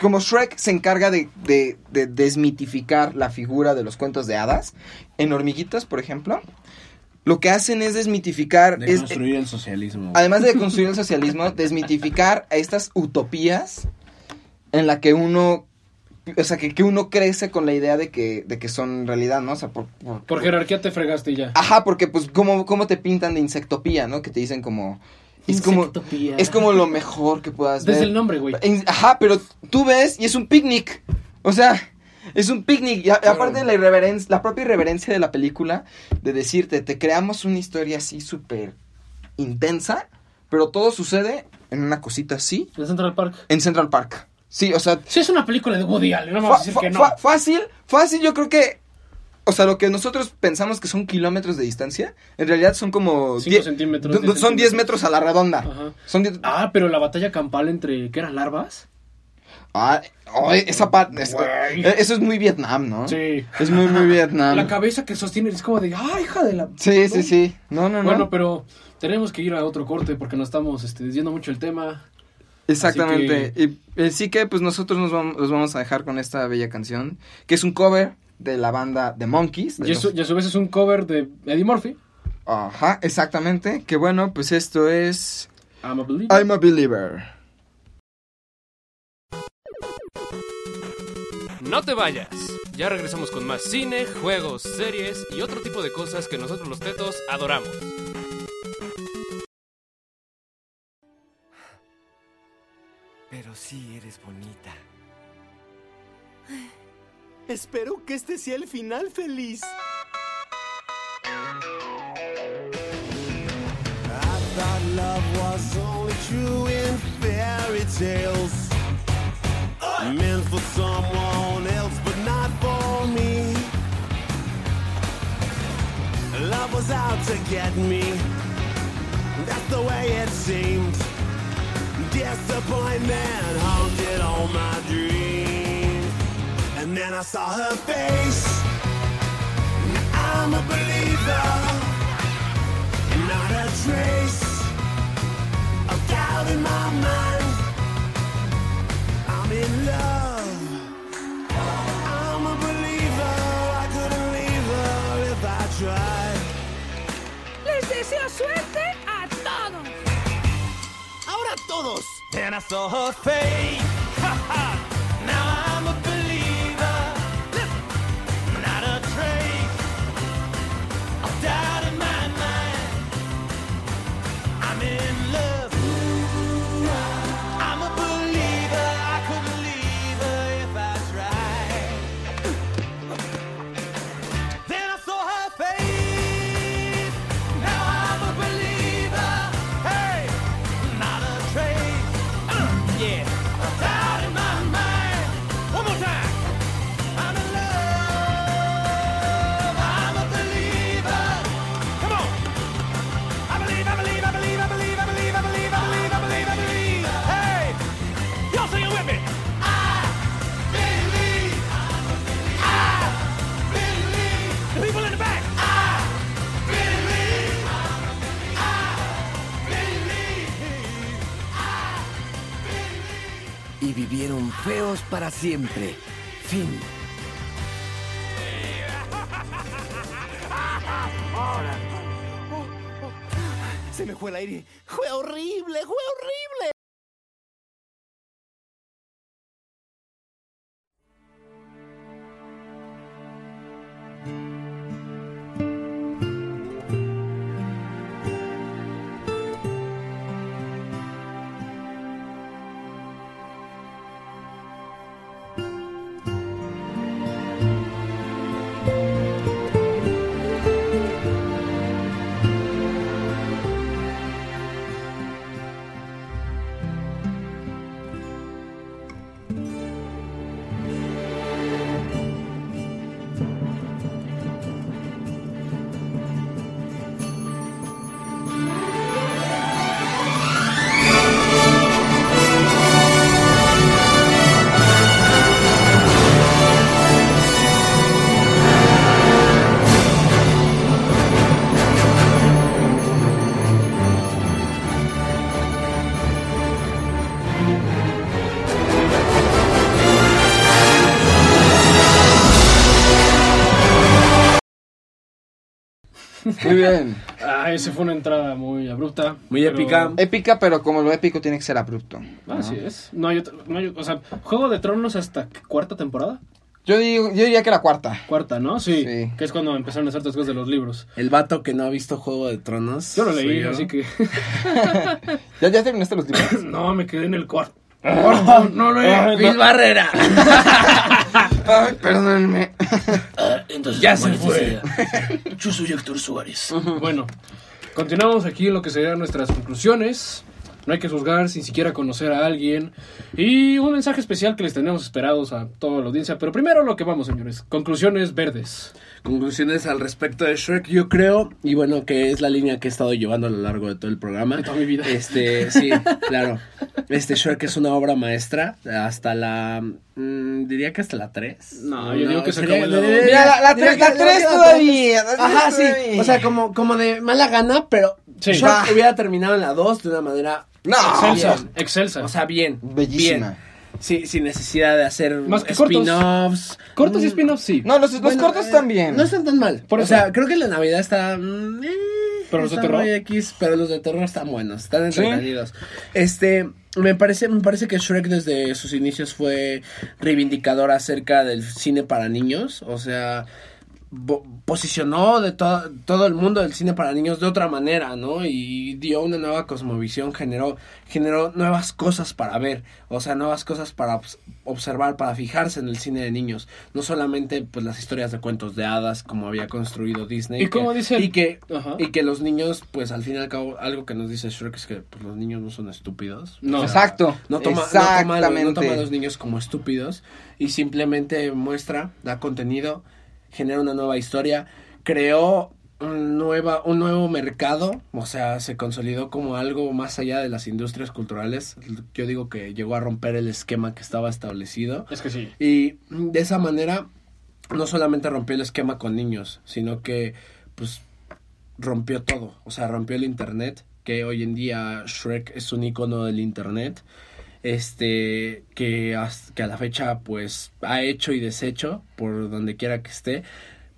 como Shrek se encarga de, de- de desmitificar la figura de los cuentos de hadas, en Hormiguitas, por ejemplo, lo que hacen es desmitificar... De es, construir el socialismo. además de construir el socialismo, desmitificar a estas utopías en la que uno... O sea, que, que uno crece con la idea de que, de que son realidad, ¿no? O sea, por, por- Por jerarquía te fregaste y ya. Ajá, porque pues ¿cómo, cómo te pintan de insectopía, ¿no? Que te dicen como... Es como, es como lo mejor que puedas ver. Desde el nombre, güey. Ajá, pero tú ves y es un picnic. O sea, es un picnic. Y, a- aparte la irreverencia, la propia irreverencia de la película, de decirte, te creamos una historia así súper intensa, pero todo sucede en una cosita así, En Central Park. en Central Park. Sí, o sea, Sí, es una película de Woody Allen, no vas a decir que no. fácil, fácil, yo creo que... O sea, lo que nosotros pensamos que son kilómetros de distancia, en realidad son como... Cinco 10 centímetros, diez Son 10 centímetros. metros a la redonda. Ajá. Son 10... Ah, pero la batalla campal entre, ¿qué eran larvas? Ah, oh, esa parte... eh, Eso es muy Vietnam, ¿no? Sí. Es muy, muy Vietnam. La cabeza que sostiene es como de, ¡ay, hija de la... Sí, sí, sí. No, no, no. Bueno, pero tenemos que ir a otro corte porque nos estamos este, desviando mucho el tema. Exactamente. Así Y eh, sí que pues nosotros nos vamos, los vamos a dejar con esta bella canción, que es un cover de la banda The Monkeys. de Y, eso- los- y a su vez es un cover de Eddie Murphy. Ajá, exactamente. Que bueno, pues esto es I'm a believer. I'm a Believer. No te vayas. Ya regresamos con más cine, juegos, series y otro tipo de cosas que nosotros los tetos adoramos. Pero sí eres bonita. Espero que este sea el final feliz. I thought love was only true in fairy tales. Meant for someone else, but not for me. Love was out to get me. That's the way it seemed. Disappointment haunted all my dreams. And then I saw her face. I'm a believer. Not a trace of doubt in my mind. I'm in love. I'm a believer. I couldn't leave her if I tried. Les deseo suerte a todos. Ahora todos. Then I saw her face. Y vivieron feos para siempre. Fin. Se me fue el aire. Fue horrible, fue Muy bien. Ah, esa fue una entrada muy abrupta. Muy pero- épica. Épica, pero como lo épico tiene que ser abrupto. Ah, Así es. No hay, otro- no hay- o sea, Juego de Tronos hasta cuarta temporada. Yo, digo, yo diría que la cuarta. Cuarta, ¿no? Sí, Sí. Que es cuando empezaron a hacer otras cosas de los libros. El vato que no ha visto Juego de Tronos. Yo lo leí, yo. así que. ¿Ya, ya terminaste los libros? no, me quedé en el cuarto. Cuarto, no lo he. Luis Barrera. Ay, perdónenme. Entonces, Ya se fue. Yo soy Héctor Suárez. Bueno, Continuamos aquí en lo que serían nuestras conclusiones. No hay que juzgar sin siquiera conocer a alguien. Y un mensaje especial que les tenemos esperados a toda la audiencia. Pero primero lo que vamos, señores. Conclusiones verdes. Conclusiones al respecto de Shrek, yo creo, y bueno, que es la línea que he estado llevando a lo largo de todo el programa. De toda mi vida. Este, sí, claro. Este Shrek es una obra maestra hasta la mm, diría que hasta la 3. No, yo digo que se acabó en la diría- dos. Mira, la- la diría tres- que- la diría tres que la todavía, la tres Ajá, sí. todavía. O sea, como, como de mala gana, pero Sí. Shrek hubiera terminado en la 2 de una manera No, Excelsa. bien. Excelsa. O sea, bien. Bellísima. Bien. Sí, sin necesidad de hacer Más que cortos. spin-offs. Cortos y Mm, spin-offs, sí. No, los, los bueno, cortos eh, también. No están tan mal. Por o eso. sea, creo que la Navidad está. mm, eh, Pero los de terror. muy X, pero los de terror están buenos, están Sí. entretenidos. Este. Me parece, me parece que Shrek desde sus inicios fue reivindicador acerca del cine para niños. O sea, posicionó de to- todo el mundo del cine para niños de otra manera, ¿no? Y dio una nueva cosmovisión, generó, generó nuevas cosas para ver, o sea, nuevas cosas para obs- observar, para fijarse en el cine de niños, no solamente pues las historias de cuentos de hadas como había construido Disney. Y que- como dice el- y que Ajá. y que los niños, pues al fin y al cabo, algo que nos dice Shrek es que pues, los niños no son estúpidos. No. Exacto. No toma, no, toma, no toma a los niños como estúpidos y simplemente muestra, da contenido, genera una nueva historia, creó un, nueva, un nuevo mercado, o sea, se consolidó como algo más allá de las industrias culturales. Yo digo que llegó a romper el esquema que estaba establecido. Es que sí. Y de esa manera, no solamente rompió el esquema con niños, sino que, pues, rompió todo. O sea, rompió el internet, que hoy en día Shrek es un icono del internet. Este, que, a la fecha, pues, ha hecho y deshecho por donde quiera que esté.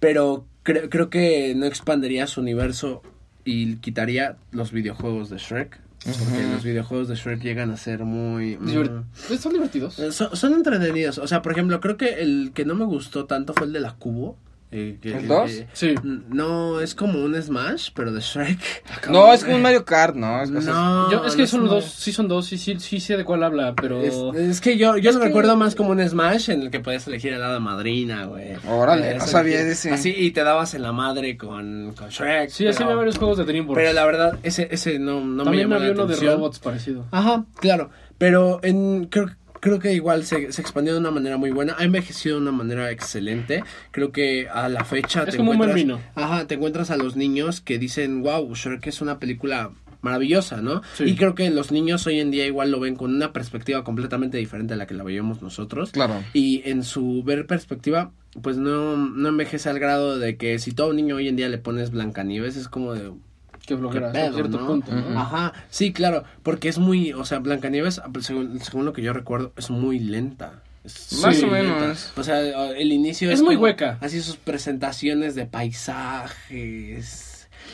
Pero cre- creo que no expandería su universo y quitaría los videojuegos de Shrek. Porque los videojuegos de Shrek llegan a ser muy... Divert- mm, Son divertidos. eh, Son, son entretenidos. O sea, por ejemplo, creo que el que no me gustó tanto fue el de la Cubo. Eh, que- ¿El dos? eh, Sí. no, es como un Smash, pero de Shrek. No, es como un Mario Kart, ¿no? Es, No, Yo, es que no son como- dos, sí son dos, sí, sí, sí sé de cuál habla, pero... Es, es que yo, yo Es lo que- recuerdo más como un Smash en el que podías elegir a la hada madrina, güey. Órale, no sabía de ese. Así, y te dabas en la madre con, con Shrek. sí, así pero- había varios juegos de DreamWorks. Pero la verdad, ese, ese no, no me También llamó había la uno de atención. robots parecido. Ajá, claro. Pero en, creo, creo que igual se, se expandió de una manera muy buena. Ha envejecido de una manera excelente. Creo que a la fecha Es te como un buen encuentras. vino. Ajá, te encuentras a los niños que dicen, wow, Shrek es una película maravillosa, ¿no? Sí. Y creo que los niños hoy en día igual lo ven con una perspectiva completamente diferente a la que la veíamos nosotros. Claro. Y en su ver perspectiva, pues no, no envejece al grado de que si todo un niño hoy en día le pones Blancanieves, es como de, Qué flojera, ¿Qué hasta cierto no? punto. ¿no? Ajá, sí, claro, porque es muy, o sea, Blancanieves, según, según lo que yo recuerdo, es muy lenta. Es Más o menos. lenta. O sea, el inicio Es es, muy como hueca. Así sus presentaciones de paisajes.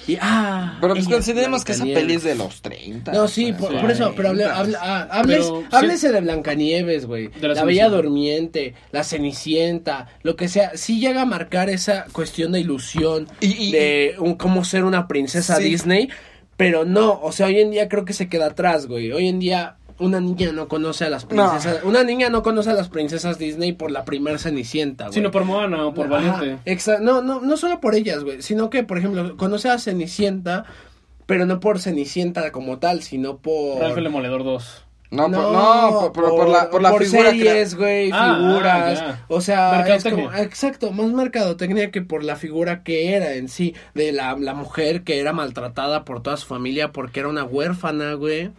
Y ah, Pero pues consideremos que esa peli es de los 30. No, sí, por, por eso, pero hable- 40. hable- ah, hables- Pero, háblese de Blancanieves, güey. La, la Bella. Durmiente, la Cenicienta, lo que sea. Sí llega a marcar esa cuestión de ilusión Y- y- de un, cómo ser una princesa Sí. Disney, pero no, o sea, hoy en día creo que se queda atrás, güey. Hoy en día una niña no conoce a las princesas, una niña no conoce a las princesas Disney por la primer Cenicienta, güey. Sino por Moana o por Ajá, Valiente. exa- no, no, no solo por ellas, güey, sino que, por ejemplo, conoce a Cenicienta, pero no por Cenicienta como tal, sino por... Ralph el Demoledor 2. No, por, no, por, por- por la, por la figura que- series, güey, Ah, figuras, ah, o sea, es Mercadotecnia. como, exacto, más mercadotecnia que por la figura que era en sí, de la, la mujer que era maltratada por toda su familia porque era una huérfana, güey.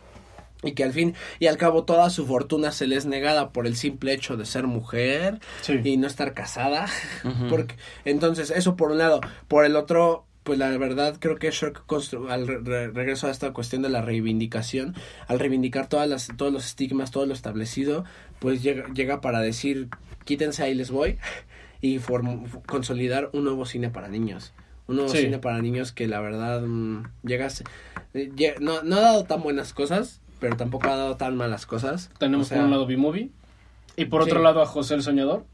Y que al fin y al cabo toda su fortuna se le es negada por el simple hecho de ser mujer Sí. y no estar casada. Porque, entonces, eso por un lado. Por el otro, pues la verdad creo que Shrek constru- al re- re- regreso a esta cuestión de la reivindicación, al reivindicar todas las, todos los estigmas, todo lo establecido, pues llega, llega para decir, quítense ahí les voy y form- consolidar un nuevo cine para niños. Un nuevo Sí. cine para niños que la verdad mm, eh, lle- no, no ha dado tan buenas cosas, pero tampoco ha dado tan malas cosas. Tenemos O sea, por un lado B-Movie. Y por Sí. otro lado a José el Soñador.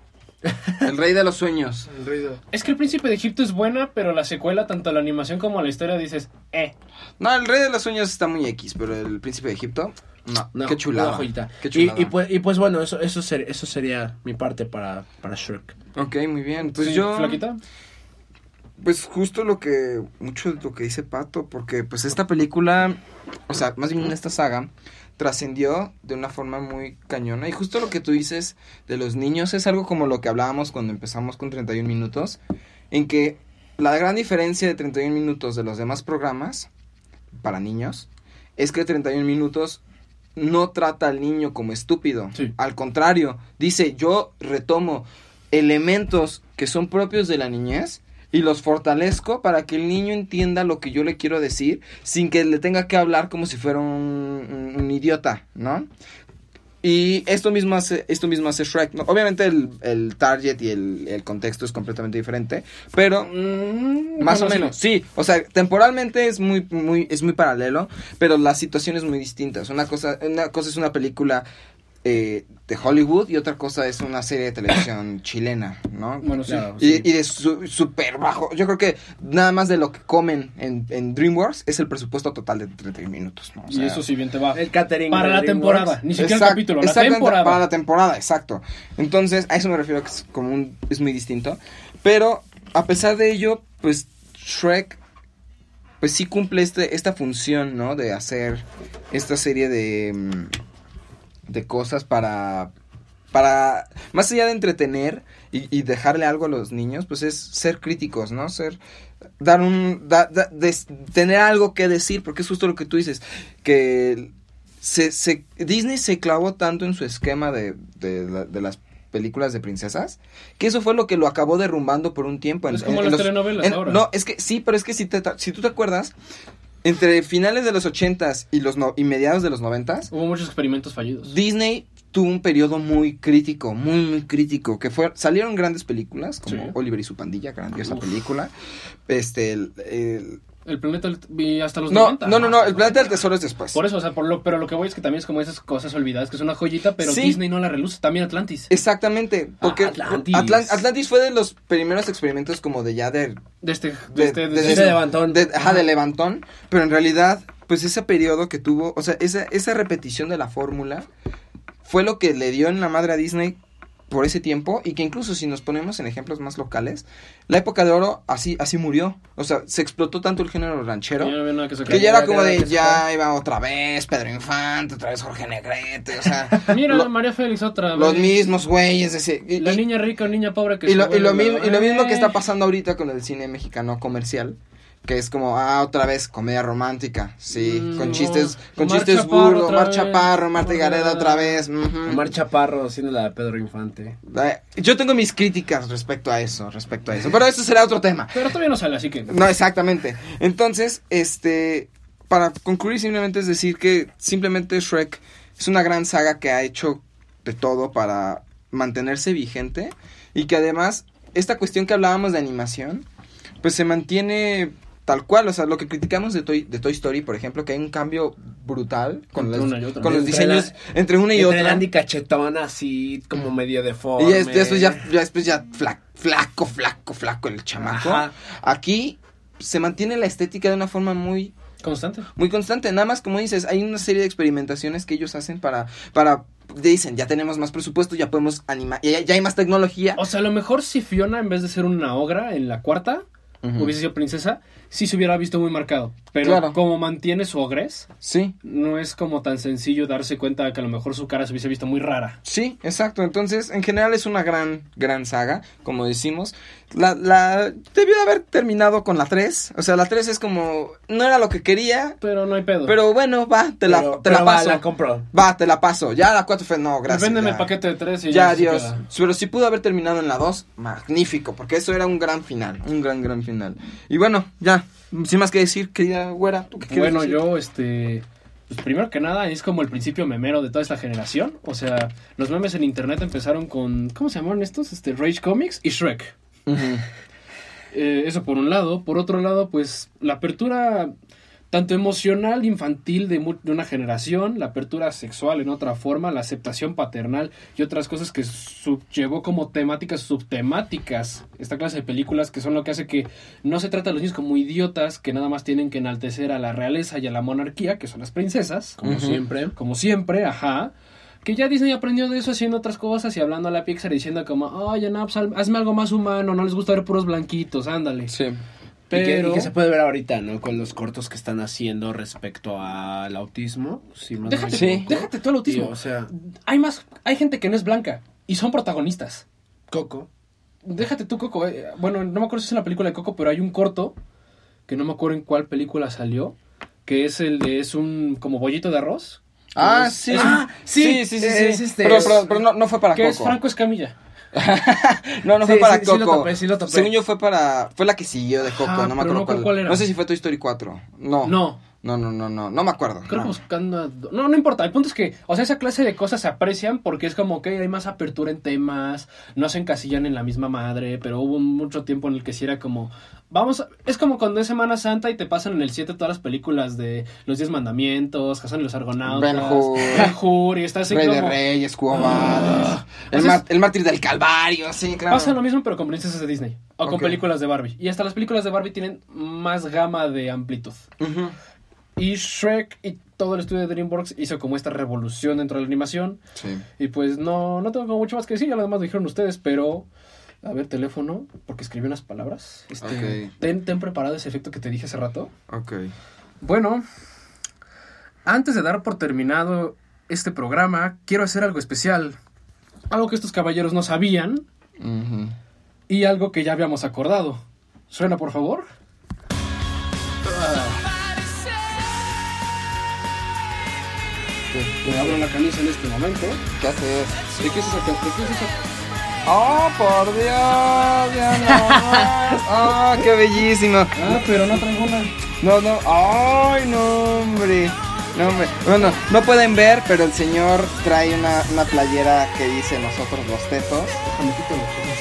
El rey de los sueños. el. Es que el Príncipe de Egipto es buena, pero la secuela, tanto la animación como la historia, dices, eh. No, el rey de los sueños está muy X, pero el príncipe de Egipto, no. No, qué chulada. joyita. Qué Y, chulada. y pues, y pues bueno, eso, eso, ser- eso sería mi parte para, para Shrek. Ok, muy bien. Pues Sí, yo. Flaquita. Pues justo lo que, mucho de lo que dice Pato, porque pues esta película, o sea, más bien esta saga, trascendió de una forma muy cañona. Y justo lo que tú dices de los niños es algo como lo que hablábamos cuando empezamos con 31 minutos, en que la gran diferencia de 31 minutos de los demás programas para niños es que 31 minutos no trata al niño como estúpido. Al contrario, dice, yo retomo elementos que son propios de la niñez y los fortalezco para que el niño entienda lo que yo le quiero decir sin que le tenga que hablar como si fuera un, idiota, ¿no? Y esto mismo hace, esto mismo hace Shrek. ¿no? Obviamente el, el target y el, el contexto es completamente diferente, pero más o sí. menos, sí. O sea, temporalmente es muy, muy, es muy paralelo, pero la situación es muy distinta. Una cosa, una cosa es una película eh, de Hollywood y otra cosa es una serie de televisión chilena, ¿no? Bueno, sí. Claro, y, sí. y de su- súper bajo. Yo creo que nada más de lo que comen en, en DreamWorks es el presupuesto total de 31 minutos, ¿no? O y eso sí bien te va. El catering Para la temporada, ni siquiera el Exact- capítulo, la exactamente, temporada. Para la temporada, exacto. Entonces, a eso me refiero que es como un, es muy distinto. Pero, a pesar de ello, pues Shrek, pues sí cumple este, esta función, ¿no? De hacer esta serie de, mm, de cosas para, para, más allá de entretener y, y dejarle algo a los niños, pues es ser críticos, ¿no? Ser, dar un, da- da- des- tener algo que decir, porque es justo lo que tú dices, que se, se- Disney se clavó tanto en su esquema de, de, de las películas de princesas, que eso fue lo que lo acabó derrumbando por un tiempo. en- Es como en- en las telenovelas ahora. No, es que sí, pero es que si, te, si tú te acuerdas, entre finales de los ochentas y, los no- y mediados de los noventas, Hubo muchos experimentos fallidos. Disney tuvo un periodo muy crítico, muy, muy crítico, que fue, salieron grandes películas, como Sí. Oliver y su pandilla, grandiosa Uf. película, este, el- el- El planeta y hasta los no, 90. no, no, no, el planeta del tesoro es después. Por eso, o sea, por lo, pero lo que voy es que también es como esas cosas olvidadas, que es una joyita, pero Sí. Disney no la reluce, también Atlantis. Exactamente, porque Ah, Atlantis. Atlan- Atlantis fue de los primeros experimentos como de ya de... De este, de, de, este, de de- este- levantón. ajá, de levantón, pero en realidad, pues ese periodo que tuvo, o sea, esa, esa repetición de la fórmula fue lo que le dio en la madre a Disney por ese tiempo y que incluso si nos ponemos en ejemplos más locales, la época de oro así así murió, o sea, se explotó tanto el género ranchero Ya no que ya era como de ya iba otra vez Pedro Infante, otra vez Jorge Negrete, o sea, Mira, lo- María Félix otra los vez. mismos güeyes, ese- y- La y- niña rica niña pobre que y lo, y, lo mismo, y lo mismo que está Eh. pasando ahorita con el cine mexicano comercial. Que es como, ah, otra vez, comedia romántica. Sí, Mm, con chistes, con Omar chistes Omar vez. Chaparro, Marta Gareda otra vez. ujú. Omar Chaparro haciendo la de Pedro Infante. Yo tengo mis críticas respecto a eso, respecto a eso. Pero eso será otro tema. Pero todavía no sale, así que. No, exactamente. Entonces, este, para concluir simplemente es decir que simplemente Shrek es una gran saga que ha hecho de todo para mantenerse vigente y que además esta cuestión que hablábamos de animación, pues se mantiene tal cual, o sea, lo que criticamos de Toy, de Toy Story, por ejemplo, que hay un cambio brutal con, Entre las- los Entre diseños la- entre una y Entre el otra. Andy cachetón así, como medio deforme. Y ya, ya después ya, ya después ya fla- flaco, flaco, flaco el chamaco. Ajá. Aquí se mantiene la estética de una forma muy Constante. muy constante. Nada más, como dices, hay una serie de experimentaciones que ellos hacen para, para, dicen, ya tenemos más presupuesto, ya podemos animar, ya, ya hay más tecnología. O sea, a lo mejor si Fiona, en vez de ser una ogra en la cuarta, hubiese sido princesa, sí se hubiera visto muy marcado. Pero Claro. como mantiene su ogres, Sí, no es como tan sencillo darse cuenta de que a lo mejor su cara se hubiese visto muy rara. sí, exacto. Entonces, en general es una gran, gran saga, como decimos. La, la, debió haber terminado con la 3. O sea, la 3 es como, no era lo que quería, Pero no hay pedo. pero bueno, va, te la, te pero la va, paso. la compro. Va, te la paso. Ya la 4 fue, no, gracias. Véndeme el paquete de tres y Ya, ya, queda. Pero si pudo haber terminado en la 2, magnífico, porque eso era un gran final, un gran, gran final. Y bueno, ya, sin más que decir, querida güera, ¿tú qué quieres Bueno, decir? yo, este. Pues primero que nada, es como el principio memero de toda esta generación. O sea, los memes en internet empezaron con. ¿Cómo se llamaron estos? Este, Rage Comics y Shrek. Eh, eso por un lado. Por otro lado, pues la apertura tanto emocional, infantil de, mu- de una generación, la apertura sexual en otra forma, la aceptación paternal y otras cosas que llevó como temáticas subtemáticas esta clase de películas que son lo que hace que no se trata a los niños como idiotas que nada más tienen que enaltecer a la realeza y a la monarquía, que son las princesas, Como siempre. como siempre, ajá. Que ya Disney aprendió de eso haciendo otras cosas y hablando a la Pixar y diciendo como, oye, no, pues, hazme algo más humano, no les gusta ver puros blanquitos, ándale. Sí. Y que- Pero... y que, se puede ver ahorita, ¿no? Con los cortos que están haciendo respecto al autismo. Si no Déjate, Sí. déjate tú el autismo. O sea, Hay más, hay gente que no es blanca y son protagonistas. Coco. Déjate tú, Coco. eh, Bueno, no me acuerdo si es en la película de Coco, pero hay un corto que no me acuerdo en cuál película salió, que es el de es un como bollito de arroz. Ah, Es- sí. es Ah, sí, sí, sí. sí. es este- pero, pero, pero no, no fue para que es Coco. Franco Escamilla. No, no Sí, fue para sí, sí lo Coco. topé, sí lo topé. Según yo fue para fue la que siguió de Coco, Ajá, no me acuerdo no cuál. cuál era. No sé si fue Toy Story 4. No. No. No, no, no, no, no me acuerdo. Creo No. buscando. a- No, no importa. El punto es que, o sea, esa clase de cosas se aprecian porque es como que hay más apertura en temas, no se encasillan en la misma madre, pero hubo mucho tiempo en el que sí era como. Vamos, a- es como cuando es Semana Santa y te pasan en el 7 todas las películas de los 10 mandamientos, Jason y los Argonautas, Ben-Hur. Ben-Hur, y estás así Rey de como. Reyes, Cuobades. Ah. el, Entonces- mar- el mártir del Calvario, sí, claro. Pasa lo mismo pero con princesas de Disney o con películas de Barbie. Y hasta las películas de Barbie tienen más gama de amplitud. Y Shrek y todo el estudio de DreamWorks hizo como esta revolución dentro de la animación. Sí. Y pues no, no tengo como mucho más que decir, ya lo demás lo dijeron ustedes, pero... A ver, teléfono, porque escribí unas palabras. Este, ten, ten preparado ese efecto que te dije hace rato. Ok. Bueno, antes de dar por terminado este programa, quiero hacer algo especial. Algo que estos caballeros no sabían y algo que ya habíamos acordado. ¿Suena, por favor? Me abro la camisa en este momento. ¿Qué haces? ¿De qué es esa? ¿De qué es esa? ¡Oh, por Dios! Ya no. ¡Ah, qué bellísimo! Ah, pero no traigo una. No, no. ¡Ay, no, hombre! No, hombre. Bueno, no pueden ver, pero el señor trae una, una playera que dice nosotros los tetos. Déjame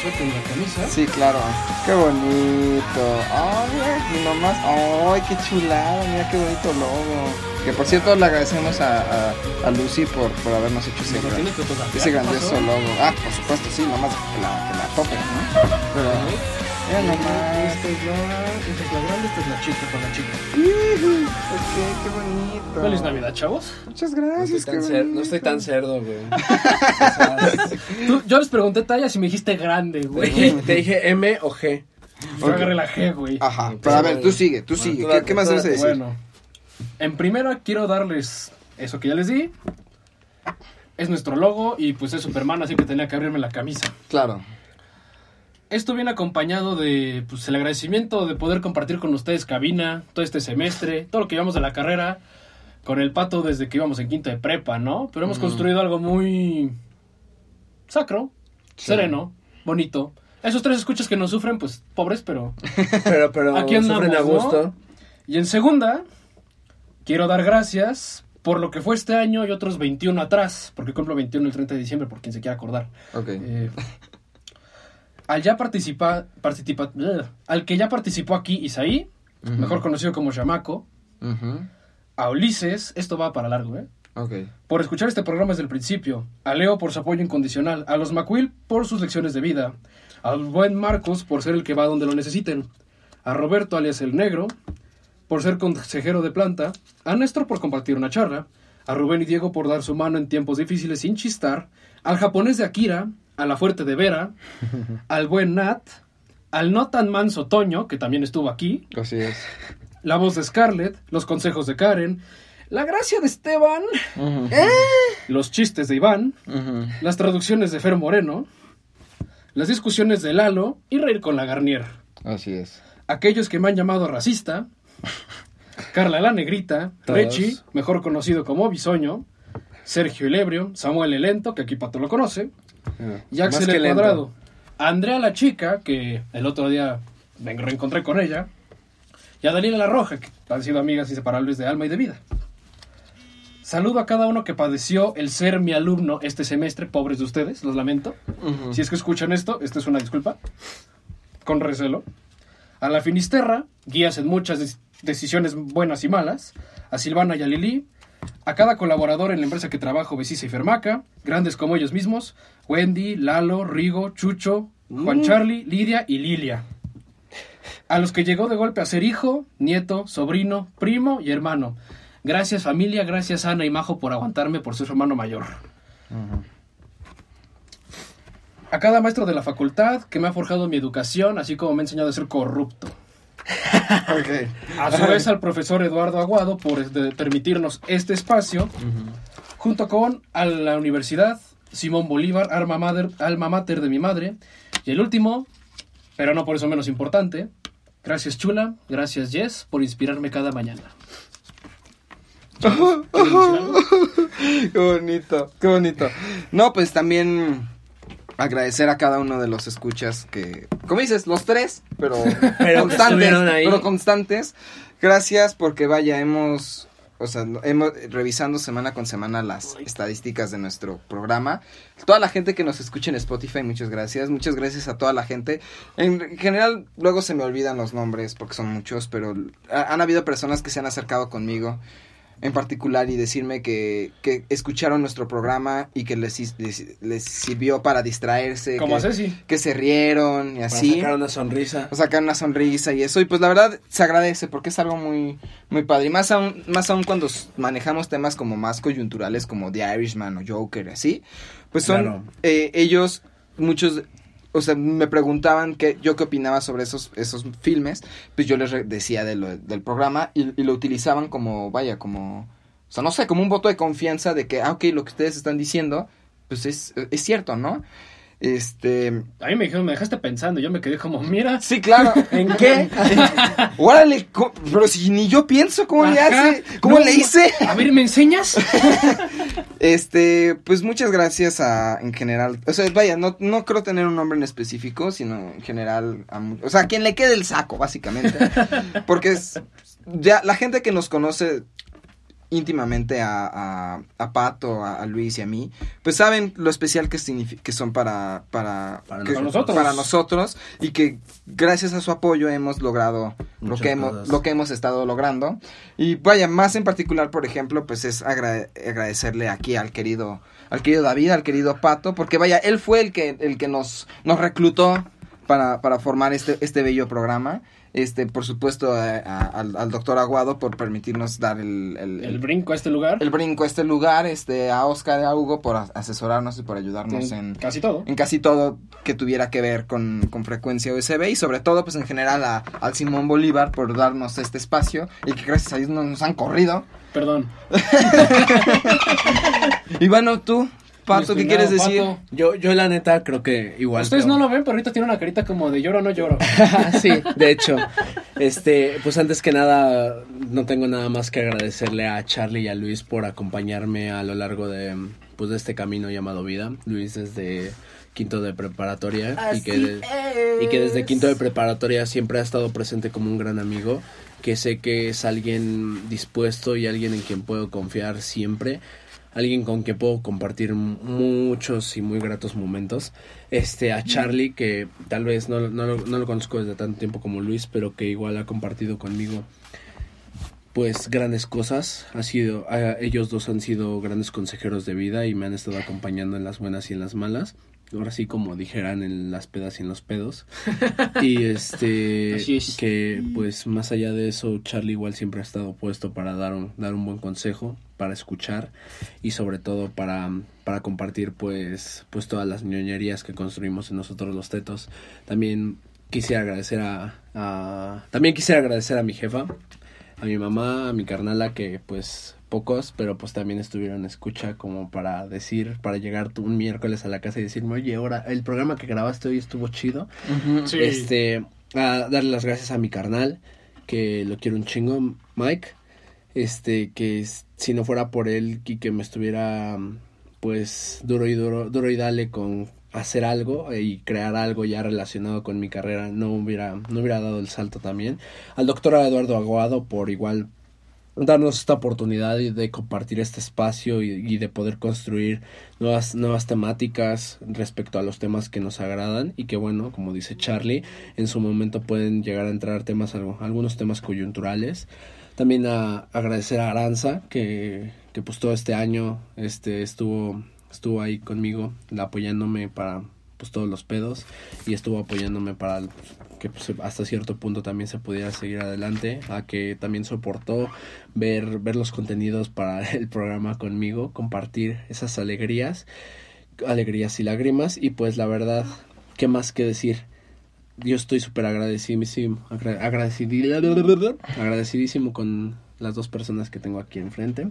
suerte en la camisa. Sí, claro. ¡Qué bonito! ¡Ay, mira nomás! ¡Ay, qué chulada! Mira qué bonito logo. Que por cierto le agradecemos a, a, a Lucy por, por habernos hecho ese, gran- ese ¿qué grandioso logo. Ah, por supuesto, sí, nomás que la, que la tope, ¿no? Pero, mira nomás. Esta es la, esta es la grande, esta es la chica con la chica. Ok, qué bonito. Feliz Navidad, chavos. Muchas No gracias. estoy, qué tan cer- no estoy tan cerdo, güey. Tú- yo les pregunté tallas y me dijiste grande, güey. te dije M o G. Yo agarré la G, güey. Ajá, pero a ver, tú sigue, tú Bueno, sigue. tú ¿Qué, date, qué más tú debes de date. decir? Bueno, en primera quiero darles eso que ya les di. Es nuestro logo y pues es Superman, así que tenía que abrirme la camisa. Claro. Esto viene acompañado de pues, el agradecimiento de poder compartir con ustedes cabina todo este semestre, todo lo que llevamos de la carrera, con el pato desde que íbamos en quinto de prepa, ¿no? Pero hemos construido algo muy sacro, sereno, bonito. Esos tres escuchas que nos sufren, pues pobres, pero Pero, pero Aquí andamos, sufren a ¿no? gusto. Y en segunda, quiero dar gracias por lo que fue este año y otros 21 atrás, porque cumplo 21 el 30 de diciembre, por quien se quiera acordar. Ok. Eh, al ya participa, participa, al que ya participó aquí Isaí, mejor conocido como Chamaco, Ujú. a Ulises, esto va para largo, ¿eh? Por escuchar este programa desde el principio, a Leo por su apoyo incondicional, a los McQuill por sus lecciones de vida, al buen Marcos por ser el que va donde lo necesiten, a Roberto alias el Negro por ser consejero de planta, a Néstor por compartir una charla, a Rubén y Diego por dar su mano en tiempos difíciles sin chistar, al japonés de Akira, a la fuerte de Vera, al buen Nat, al no tan manso Toño, que también estuvo aquí, Así es. la voz de Scarlett, los consejos de Karen, la gracia de Esteban, Ujú. los chistes de Iván, las traducciones de Fer Moreno, las discusiones de Lalo y reír con la Garnier. Así es. Aquellos que me han llamado racista, Carla la Negrita. Rechi, mejor conocido como Bisoño, Sergio el Ebrio, Samuel el Lento, que aquí Pato lo conoce, y Más Axel que el lento. Cuadrado. Andrea la Chica, que el otro día me reencontré con ella, y a Daniela la Roja, que han sido amigas inseparables de alma y de vida. Saludo a cada uno que padeció el ser mi alumno este semestre, pobres de ustedes, los lamento. Si es que escuchan esto, esta es una disculpa. Con recelo. A la Finisterra, guías en muchas decisiones buenas y malas. A Silvana y a Lili. A cada colaborador en la empresa que trabajo, Besisa y Fermaca. Grandes como ellos mismos. Wendy, Lalo, Rigo, Chucho, Juan Charlie, Lidia y Lilia. A los que llegó de golpe a ser hijo, nieto, sobrino, primo y hermano. Gracias familia, gracias Ana y Majo por aguantarme por ser su hermano mayor. A cada maestro de la facultad que me ha forjado mi educación, así como me ha enseñado a ser corrupto. A su vez al profesor Eduardo Aguado por permitirnos este espacio, junto con a la universidad Simón Bolívar, alma mater, alma mater de mi madre. Y el último, pero no por eso menos importante, gracias Chula, gracias Jess por inspirarme cada mañana. qué bonito, qué bonito. No, pues también agradecer a cada uno de los escuchas que, como dices, los tres, pero, constantes, pero constantes. Gracias porque vaya, hemos, o sea, hemos revisando semana con semana las estadísticas de nuestro programa. Toda la gente que nos escucha en Spotify, muchas gracias. Muchas gracias a toda la gente. En general, luego se me olvidan los nombres porque son muchos, pero ha- han habido personas que se han acercado conmigo en particular y decirme que, que escucharon nuestro programa y que les, les, les sirvió para distraerse. Como que, Ceci. que se rieron y Para así. sacar una sonrisa. O sacar una sonrisa y eso. Y pues la verdad se agradece porque es algo muy, muy padre. Y más aún, más aún cuando manejamos temas como más coyunturales como The Irishman o Joker, así. Pues son Claro. eh, ellos, muchos, o sea, me preguntaban que yo qué opinaba sobre esos, esos filmes. Pues yo les decía de lo- del programa y, y lo utilizaban como, vaya, como, o sea, no sé, como un voto de confianza de que, ah, ok, lo que ustedes están diciendo, pues es, es cierto, ¿no? Este, A mí me dijeron, me dejaste pensando, yo me quedé como, mira. Sí, claro. ¿En qué? Órale, pero si ni yo pienso cómo le hace, cómo No, le hice. A ver, ¿me enseñas? Este, pues muchas gracias a, en general, o sea, vaya, no, no creo tener un nombre en específico, sino en general, a o sea, a quien le quede el saco, básicamente. Porque es, ya, la gente que nos conoce íntimamente a, a, a Pato, a, a Luis y a mí, pues saben lo especial que, que son para, para, Para que- nosotros. para nosotros y que gracias a su apoyo hemos logrado lo que, hemos, lo que hemos estado logrando. Y vaya, más en particular, por ejemplo, pues es agra- agradecerle aquí al querido, al querido David, al querido Pato, porque vaya, él fue el que, el que nos, nos reclutó para, para formar este, este bello programa. Este, por supuesto, a- a- al, al doctor Aguado por permitirnos dar el, el, El brinco a este lugar. el brinco a este lugar, este, a Oscar y a Hugo por asesorarnos y por ayudarnos en, Casi todo. en casi todo que tuviera que ver con, con frecuencia USB y sobre todo pues en general a, al Simón Bolívar por darnos este espacio y que gracias a Dios no nos han corrido. Perdón. Y bueno, tú, Pato, ¿qué quieres decir? Pato. Yo, yo la neta creo que igual. Ustedes pero- no lo ven, pero ahorita tiene una carita como de lloro o no lloro. sí, de hecho. Este, pues antes que nada, no tengo nada más que agradecerle a Charlie y a Luis por acompañarme a lo largo de, pues, de este camino llamado vida. Luis desde quinto de preparatoria y que, de- y que desde quinto de preparatoria siempre ha estado presente como un gran amigo, que sé que es alguien dispuesto y alguien en quien puedo confiar siempre alguien con quien puedo compartir muchos y muy gratos momentos. Este, a Charlie, que tal vez no, no, lo- no lo conozco desde tanto tiempo como Luis, pero que igual ha compartido conmigo pues grandes cosas. Ha sido, ellos dos han sido grandes consejeros de vida y me han estado acompañando en las buenas y en las malas. Ahora sí, como dijeran, en las pedas y en los pedos. Y este, Así es. que pues más allá de eso, Charlie igual siempre ha estado puesto para dar un, dar un buen consejo, para escuchar y sobre todo para, para compartir pues, pues todas las ñoñerías que construimos en nosotros los tetos. También quisiera agradecer a, a- también quisiera agradecer a mi jefa, a mi mamá, a mi carnala que pues pocos, pero pues también estuvieron escucha como para decir, para llegar tú un miércoles a la casa y decirme, oye, ahora el programa que grabaste hoy estuvo chido. Sí. Este, a darle las gracias a mi carnal, que lo quiero un chingo, Mike. Este, que si no fuera por él y que me estuviera, pues, duro y duro, duro y dale con hacer algo y crear algo ya relacionado con mi carrera, no hubiera, no hubiera dado el salto también. Al doctor Eduardo Aguado por igual darnos esta oportunidad y de compartir este espacio y, y de poder construir nuevas, nuevas temáticas respecto a los temas que nos agradan y que bueno, como dice Charlie, en su momento pueden llegar a entrar temas, algunos temas coyunturales. También a agradecer a Aranza que, que pues todo este año este estuvo estuvo ahí conmigo apoyándome para pues todos los pedos y estuvo apoyándome para pues, que pues, hasta cierto punto también se pudiera seguir adelante, a que también soportó ver, ver los contenidos para el programa conmigo, compartir esas alegrías, alegrías y lágrimas y pues la verdad, ¿qué más que decir? Yo estoy súper agradecidísimo, agra- agradecidi- agradecidísimo con las dos personas que tengo aquí enfrente.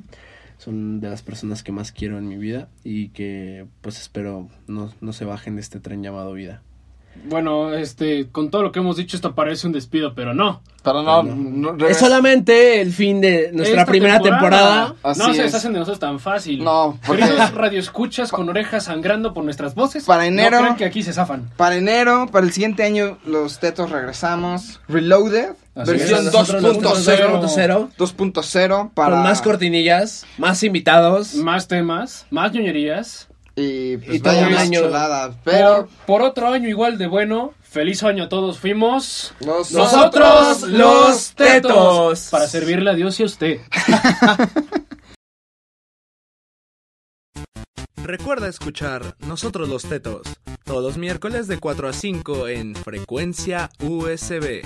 Son de las personas que más quiero en mi vida y que pues espero no, no se bajen de este tren llamado vida. Bueno, este, con todo lo que hemos dicho, esto parece un despido, pero no. Pero no, no, Es solamente el fin de nuestra Esta primera temporada. No Así se es. deshacen de nosotros tan fácil. No, porque- Queridos radioescuchas con orejas sangrando por nuestras voces. Para enero- No creen que aquí se zafan. Para enero, para el siguiente año, los tetos regresamos. Reloaded. Así versión es. Nosotros, nosotros 2.0. 2.0. 2.0 para... Con más cortinillas, más invitados. Más temas, más ñoñerías. Y, pues Y todo vaya año. chuladas. Pero Por, por otro año igual de bueno. Feliz año a todos. Fuimos. Nosotros los tetos. Para servirle a Dios y a usted. Recuerda escuchar Nosotros los Tetos todos los miércoles de 4 a 5 en Frecuencia USB.